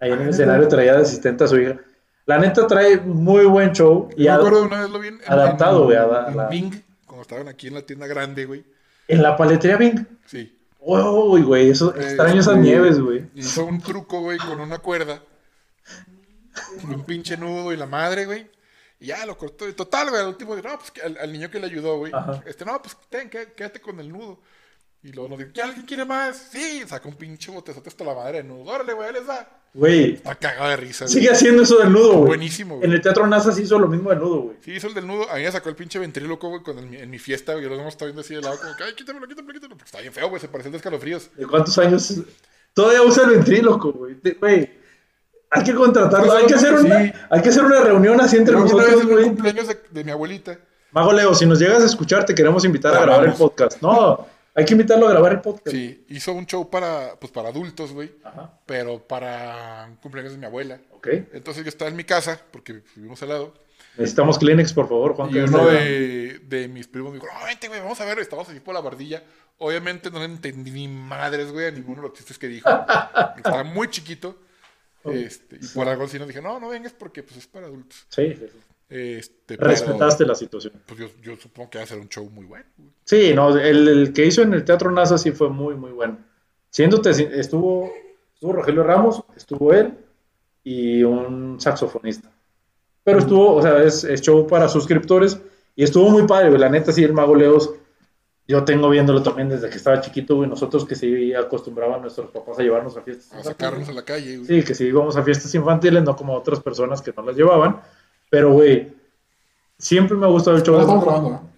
Ahí en el escenario traía de asistente a su hija. La neta trae muy buen show y me acuerdo de una vez lo vi en, en- adaptado, en- güey, la- en la- Bing, cuando estaban aquí en la tienda grande, güey. en la paletería Bing. Sí. Uy, güey, eso, Eh, extraño esas nieves, güey. Hizo un truco, güey, con una cuerda. Con un pinche nudo y la madre, güey. Y ya lo cortó. Y total, güey, al último, no, pues al, al niño que le ayudó, güey. Ajá. Este, no, pues ten, qué- quédate con el nudo. Y luego nos dijo, ¿ya alguien quiere más? Sí, sacó un pinche botezote hasta la madre de nudo. Órale, güey, les da. Güey, Está cagado de risa, güey. sigue haciendo eso del nudo, güey. Buenísimo, güey. En el Teatro NASA se hizo lo mismo del nudo, güey. Sí, hizo el del nudo. A mí me sacó el pinche ventríloco, güey, con el- en mi fiesta, güey. Yo lo hemos estado viendo así de lado, como que, ay, quítamelo, quítamelo, quítamelo. Porque está bien feo, güey. Se parece el de escalofríos. ¿De cuántos años? Todavía usa el ventríloco, Güey, hay que contratarlo. Hay que, hacer sí. una, hay que hacer una reunión así entre una vez nosotros, en un güey. cumpleaños de, de mi abuelita. Mago Leo, si nos llegas a escuchar, te queremos invitar a grabar el podcast. No, Hay que invitarlo a grabar el podcast. Sí, hizo un show para, pues, para adultos, güey. Ajá. Pero para un cumpleaños de mi abuela. Ok. Entonces yo estaba en mi casa, porque vivimos al lado. Necesitamos Kleenex, por favor, Juan. Y uno de, de mis primos me dijo, no, vente, güey, vamos a ver. Estábamos así por la bardilla. Obviamente no entendí ni madres, güey, a ninguno de los chistes que dijo. Estaba muy chiquito. Este, y por algo así nos dije, no, no vengas porque pues es para adultos. Sí, sí, sí. Este, pero, Respetaste la situación. Pues yo, yo supongo que va a ser un show muy bueno. Sí, no, el, el que hizo en el Teatro NASA sí fue muy, muy bueno. Siéndote, estuvo, estuvo Rogelio Ramos, estuvo él y un saxofonista. Pero estuvo, o sea, es, es show para suscriptores y estuvo muy padre. La neta, sí, el Mago Leos, yo tengo viéndolo también desde que estaba chiquito, güey. Nosotros que sí acostumbraban nuestros papás a llevarnos a fiestas. A sacarnos a la calle, güey. Sí, que sí íbamos a fiestas infantiles, no como otras personas que no las llevaban. Pero, güey, siempre me ha gustado el show No del Mago ¿eh?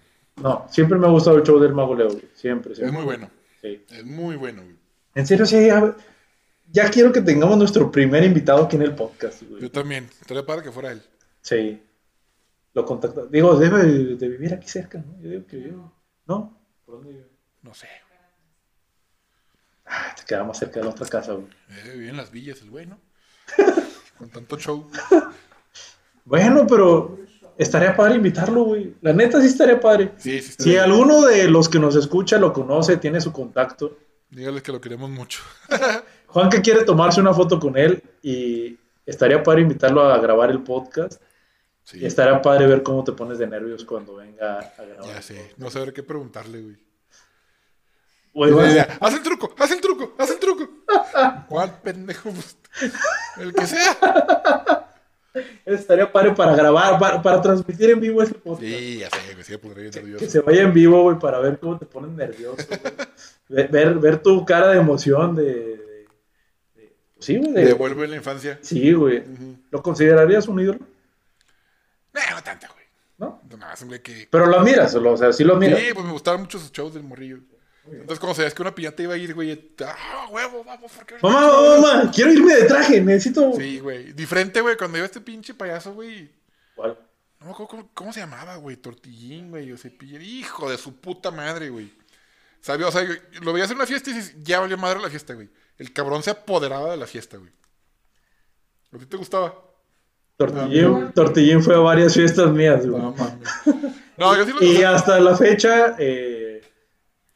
No, siempre me ha gustado el show del Mago Leo, güey. Siempre, Es siempre. muy bueno. Sí. Es muy bueno, güey. En serio, sí, ya, ya quiero que tengamos nuestro primer invitado aquí en el podcast, Yo güey. también. Estaría para que fuera él. Sí. Lo contacto. Digo, debe de vivir aquí cerca, ¿no? Yo digo que vive. ¿No? ¿Por dónde vive? No sé. Ah, te queda más cerca de la otra casa, güey. Eh, vive en las villas el güey, ¿no? Con tanto show. Bueno, pero estaría padre invitarlo, güey. La neta sí estaría padre. Sí, sí. Si bien. alguno de los que nos escucha lo conoce, tiene su contacto, Dígales que lo queremos mucho. Juan que quiere tomarse una foto con él y estaría padre invitarlo a grabar el podcast. Sí. Y estaría padre ver cómo te pones de nervios cuando venga a grabar. Ya sé. No saber qué preguntarle, güey. Haz el truco, haz el truco, haz el truco. ¿Cuál pendejo? Pues, El que sea. Estaría padre para grabar, para, para transmitir en vivo ese podcast. Sí, ya sé, me sigue bien Que nervioso. se vaya en vivo, güey, para ver cómo te pones nervioso. güey. Ver, ver, tu cara de emoción, de... de- sí, güey. de- Devuelve la infancia. sí, güey. ¿Lo considerarías un ídolo? No, no tanto, güey. ¿No? No, hombre, que... Pero lo admiras, o sea, sí lo admiras. Sí, pues me gustaban mucho sus shows del morrillo. Entonces, cuando sabías que una piñata iba a ir, güey, ¡ah, huevo, vamos! Porque... Mamá, mamá, mamá, quiero irme de traje, necesito... Sí, güey. Diferente, güey, cuando iba este pinche payaso, güey. ¿Cuál? No me acuerdo cómo, cómo se llamaba, güey. Tortillín, güey. O cepillín. Hijo de su puta madre, güey. Sabía, o sea, lo veías en una fiesta y dices, ya valió madre la fiesta, güey. El cabrón se apoderaba de la fiesta, güey. ¿A ti te gustaba? Tortillín, Tortillín fue a varias fiestas mías, güey. No, mames. No, yo sí lo Y hasta la fecha, eh,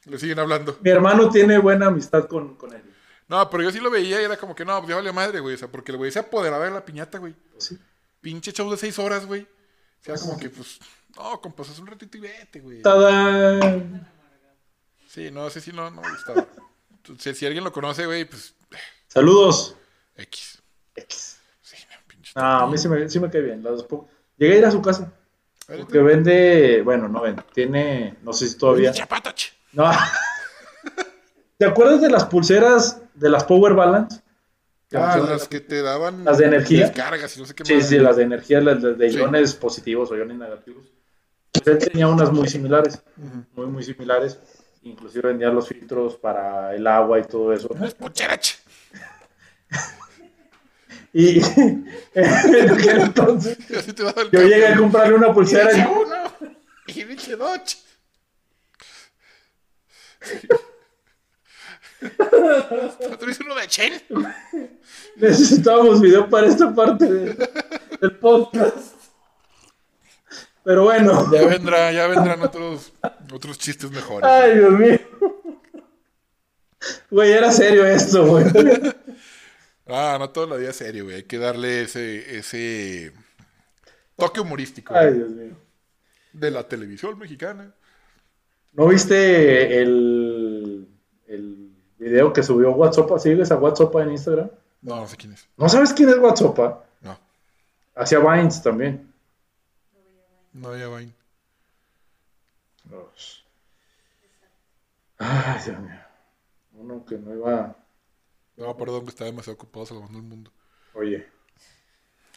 Le siguen hablando. mi hermano tiene buena amistad con, con él. No, pero yo sí lo veía y era como que no, pues ya valió madre, güey. O sea, porque el güey se apoderaba de la piñata, güey. Sí. Pinche show de seis horas, güey. O sea, como que, pues, no, compas, haz un ratito y vete, güey. ¡Tadán! Sí, no, ese sí no, no me gustaba. Entonces, si alguien lo conoce, güey, pues, Saludos. X. X. No. No, a mí sí me, sí me cae bien. las Llegué a ir a su casa. Porque vende, bueno, no vende, tiene, no sé si todavía. No. ¿Te acuerdas de las pulseras de las Power Balance? Ah, las que te daban. ¿Las de energía? Descargas y no sé qué Sí, más. sí, las de energía, las de, de Sí. iones positivos o iones negativos. Pues él tenía unas muy similares, muy, muy similares. Inclusive vendía los filtros para el agua y todo eso. Ch. Y entonces yo cambio. llegué a comprarle una pulsera Y uno. Y dice dos. uno de Chen. necesitábamos video para esta parte de- del podcast. Pero bueno. Ya vendrá, ya vendrán otros, otros chistes mejores. Ay, Dios mío. Güey, era serio esto, güey. Ah, no todo la vida serio, güey. Hay que darle ese, ese toque humorístico Ay, Dios mío. de la televisión mexicana. ¿No viste el, el video que subió WhatsApp? ¿Sigues a WhatsApp en Instagram? No, no sé quién es. ¿No sabes quién es WhatsApp? No, Hacia Vines también. no ya vain. Ay, Dios mío. Uno que no iba. No, perdón, que estaba demasiado ocupado salvando el mundo. Oye.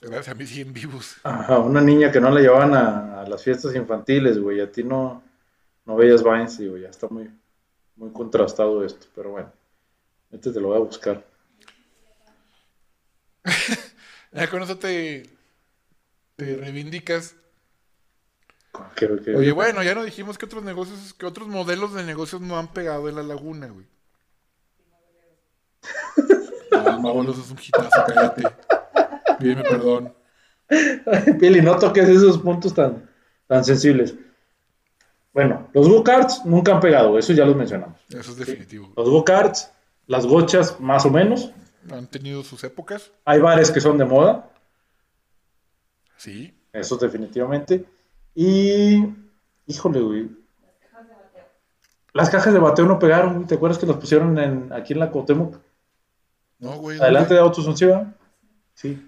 Gracias a mí siguen vivos. Ajá, una niña que no la llevaban a, a las fiestas infantiles, güey. A ti no, no veías Vines, digo, ya está muy, muy contrastado esto. Pero bueno, este te lo voy a buscar. Ya con eso te, te reivindicas. Oye, bueno, ya no dijimos que otros negocios, que otros modelos de negocios no han pegado en la laguna, güey. No, Mabolos es un hitazo, cállate. Pídeme perdón. Pili, no toques esos puntos tan, tan sensibles. Bueno, los go-karts nunca han pegado, eso ya los mencionamos. Eso es definitivo. Los go-karts, las gochas, más o menos. Han tenido sus épocas, Hay bares que son de moda, sí. eso definitivamente. Y, híjole, güey. Las cajas de bateo no pegaron. ¿Te acuerdas que las pusieron en, aquí en la Cuauhtémoc? No, güey. Adelante de Autos Unciba. Sí.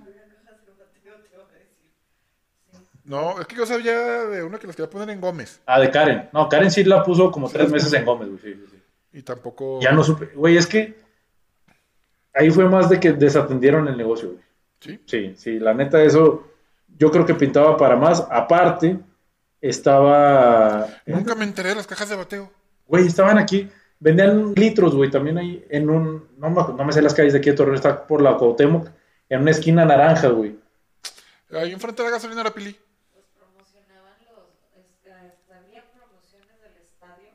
No, es que yo sabía de una que las quería poner en Gómez. Ah, de Karen. No, Karen sí la puso como tres meses en Gómez, güey. Sí, sí, sí. Y tampoco. Ya no supe. Güey, es que ahí fue más de que desatendieron el negocio, güey. Sí. Sí, sí, la neta, eso yo creo que pintaba para más. Aparte, estaba. Nunca me enteré de las cajas de bateo. Güey, estaban aquí. Vendían litros, güey, también ahí en un. No me, no me sé las calles de aquí de Torreón, está por la Cuauhtémoc, en una esquina naranja, güey. Ahí enfrente de la gasolinera Pili. Los promocionaban los. Este, había promociones del estadio.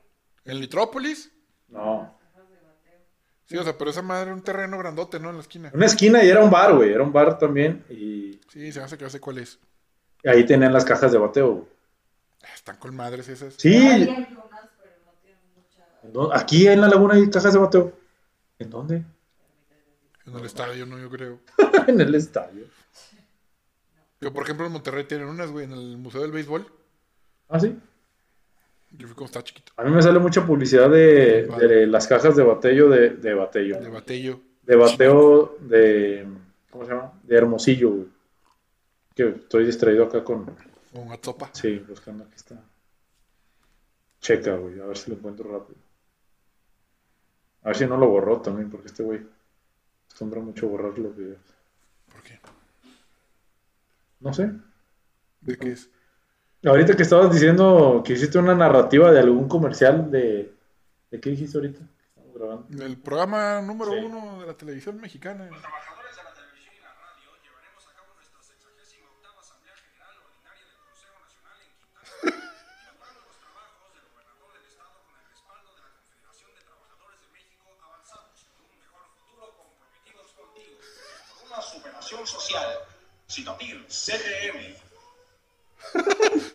En Litrópolis. No. Las cajas de bateo. Sí, o sea, pero esa madre era un terreno grandote, ¿no? En la esquina. Una esquina y era un bar, güey. Era un bar también. Y Sí, se hace que ya sé cuál es. ahí tenían las cajas de bateo, güey. Están con madres esas. Sí. Hay algunas, pero no tienen mucha. ¿En dónde? Aquí en la laguna hay cajas de bateo. ¿En dónde? En el estadio, no, yo creo. en el estadio. Yo, por ejemplo, en Monterrey tienen unas, güey, en el Museo del Béisbol. Ah, sí. Yo fui cuando estaba chiquito. A mí me sale mucha publicidad de, de las cajas de bateo de, de bateo. De Batello. De bateo de. ¿Cómo se llama? De Hermosillo, güey. Que estoy distraído acá con. Con Atzopa. Sí, buscando aquí está. Checa, güey. A ver si lo encuentro rápido. A ver si no lo borró también, porque este güey acostumbra mucho a borrar los videos. ¿Por qué? No sé. ¿De qué es? Ahorita que estabas diciendo que hiciste una narrativa de algún comercial de... ¿De qué dijiste ahorita? Estamos grabando. El programa número Sí. uno de la televisión mexicana. trabajadores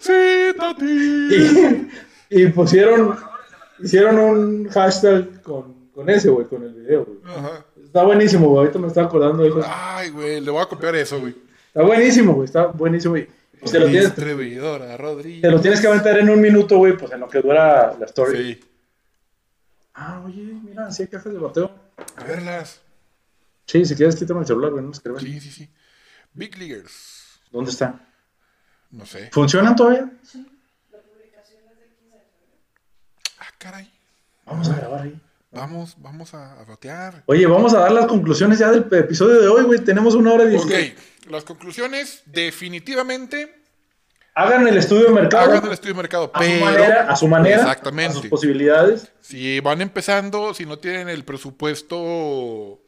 Citatil, Tati. Y, y pusieron... Hicieron un hashtag con, con ese, güey, con el video, güey. Ajá. Está buenísimo, güey. Ahorita me estaba acordando de eso. Ay, güey, le voy a copiar eso, güey. Está buenísimo, güey. Está buenísimo, güey. Pues te, lo tienes, Distribuidora Rodríguez. te lo tienes que aventar en un minuto, güey, pues en lo que dura la story. Sí. Ah, oye, mira, sí hay cajas de bateo. A verlas. Sí, si quieres, quítame el celular, güey, no escribes. Sí, sí, sí. Big Leaguers. ¿Dónde está? No sé. ¿Funcionan todavía? La publicación es del 15 de febrero. Ah, caray. Vamos a grabar ahí. Vamos, vamos a, a batear. Oye, vamos a dar las conclusiones ya del episodio de hoy, güey. Tenemos una hora y Ok, las conclusiones, definitivamente, Hagan el estudio de mercado. hagan el estudio de mercado, a su manera, a su manera, a Exactamente. sus posibilidades. si van empezando, si no tienen el presupuesto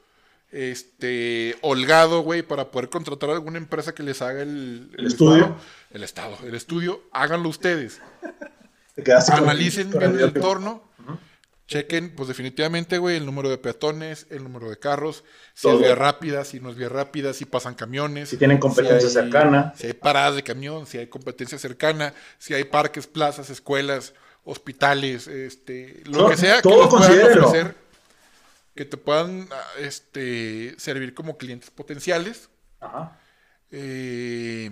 este holgado, güey, para poder contratar a alguna empresa que les haga el, El estudio. estado, el estado, el estudio, háganlo ustedes. Analicen bien el entorno. Chequen, pues definitivamente, güey, el número de peatones, el número de carros, si es vía rápida, si no es vía rápida, si pasan camiones. Si tienen competencia hay- cercana. Si hay paradas de camión, si hay competencia cercana, si hay parques, plazas, escuelas, hospitales, este, lo que sea que todo considérelo. ofrecer, que te puedan ah, este, servir como clientes potenciales. Ajá. Eh,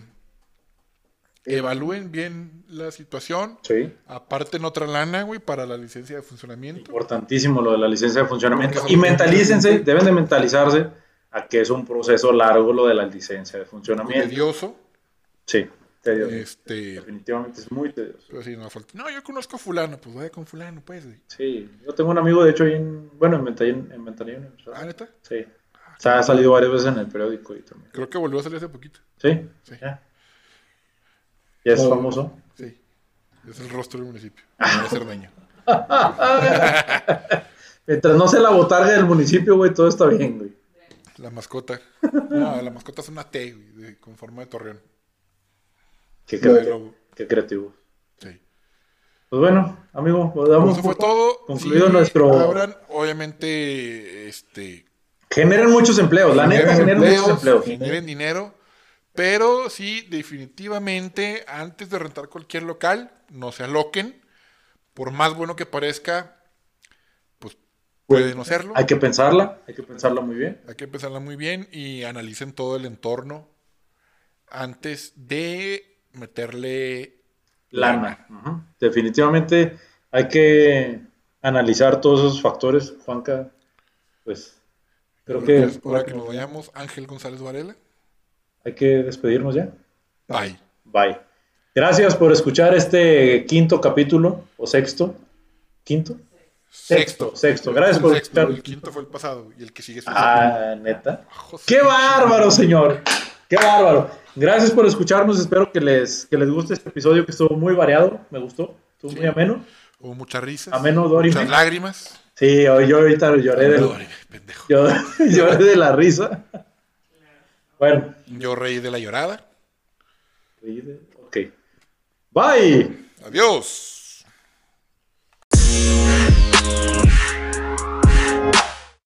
evalúen bien la situación. Sí. Aparten otra lana, güey, para la licencia de funcionamiento. Importantísimo lo de la licencia de funcionamiento. Y mentalícense, deben de mentalizarse a que es un proceso largo lo de la licencia de funcionamiento. tedioso. Sí, tedioso. Este, Definitivamente es muy tedioso. pero sí, no, falta- no, yo conozco a fulano, pues vaya con fulano, pues, güey. Sí, yo tengo un amigo, de hecho, ahí en, bueno, en Ventanilla, en Ventanilla Universal. Ah, neta. Sí. O sea, ha salido varias veces en el periódico y también. Creo que volvió a salir hace poquito. Sí, Sí. ya. Ya es Oh. famoso. Sí. Es el rostro del municipio. de Cerdeña. Mientras no sea la botarga del municipio, güey, todo está bien, güey. La mascota. No, la mascota es una T, güey, con forma de torreón. Qué creativo. lobo. Qué creativo. Pues bueno, amigo, pues Pues damos eso fue por todo. concluido Sí, nuestro- abran, obviamente, este, Generen muchos empleos, la neta generen muchos empleos. generen dinero. Pero sí, definitivamente, antes de rentar cualquier local, no se aloquen. Por más bueno que parezca, pues pueden no hacerlo. Hay que pensarla, hay que pensarla muy bien. Hay que empezarla muy bien y analicen todo el entorno antes de meterle Lana. Definitivamente hay que analizar todos esos factores, Juanca. Pues creo que Es hora que nos vayamos. Ángel González Varela. hay que despedirnos ya. Bye. Bye. Gracias por escuchar este quinto capítulo o sexto. ¿Quinto? Sexto, sexto. Gracias por Sexto, escuchar. El quinto fue el pasado y el que sigue es Ah, neta. séptimo. ¡Qué bárbaro, señor! ¡Qué bárbaro! Gracias por escucharnos. Espero que les, que les guste este episodio que estuvo muy variado. Me gustó. Estuvo muy ameno. Hubo muchas risas. Ameno, Dori. Muchas lágrimas. Sí, yo ahorita lloré de, Dori, pendejo. yo, lloré de la risa. Bueno, Yo reí de la llorada. ok. Bye. Adiós.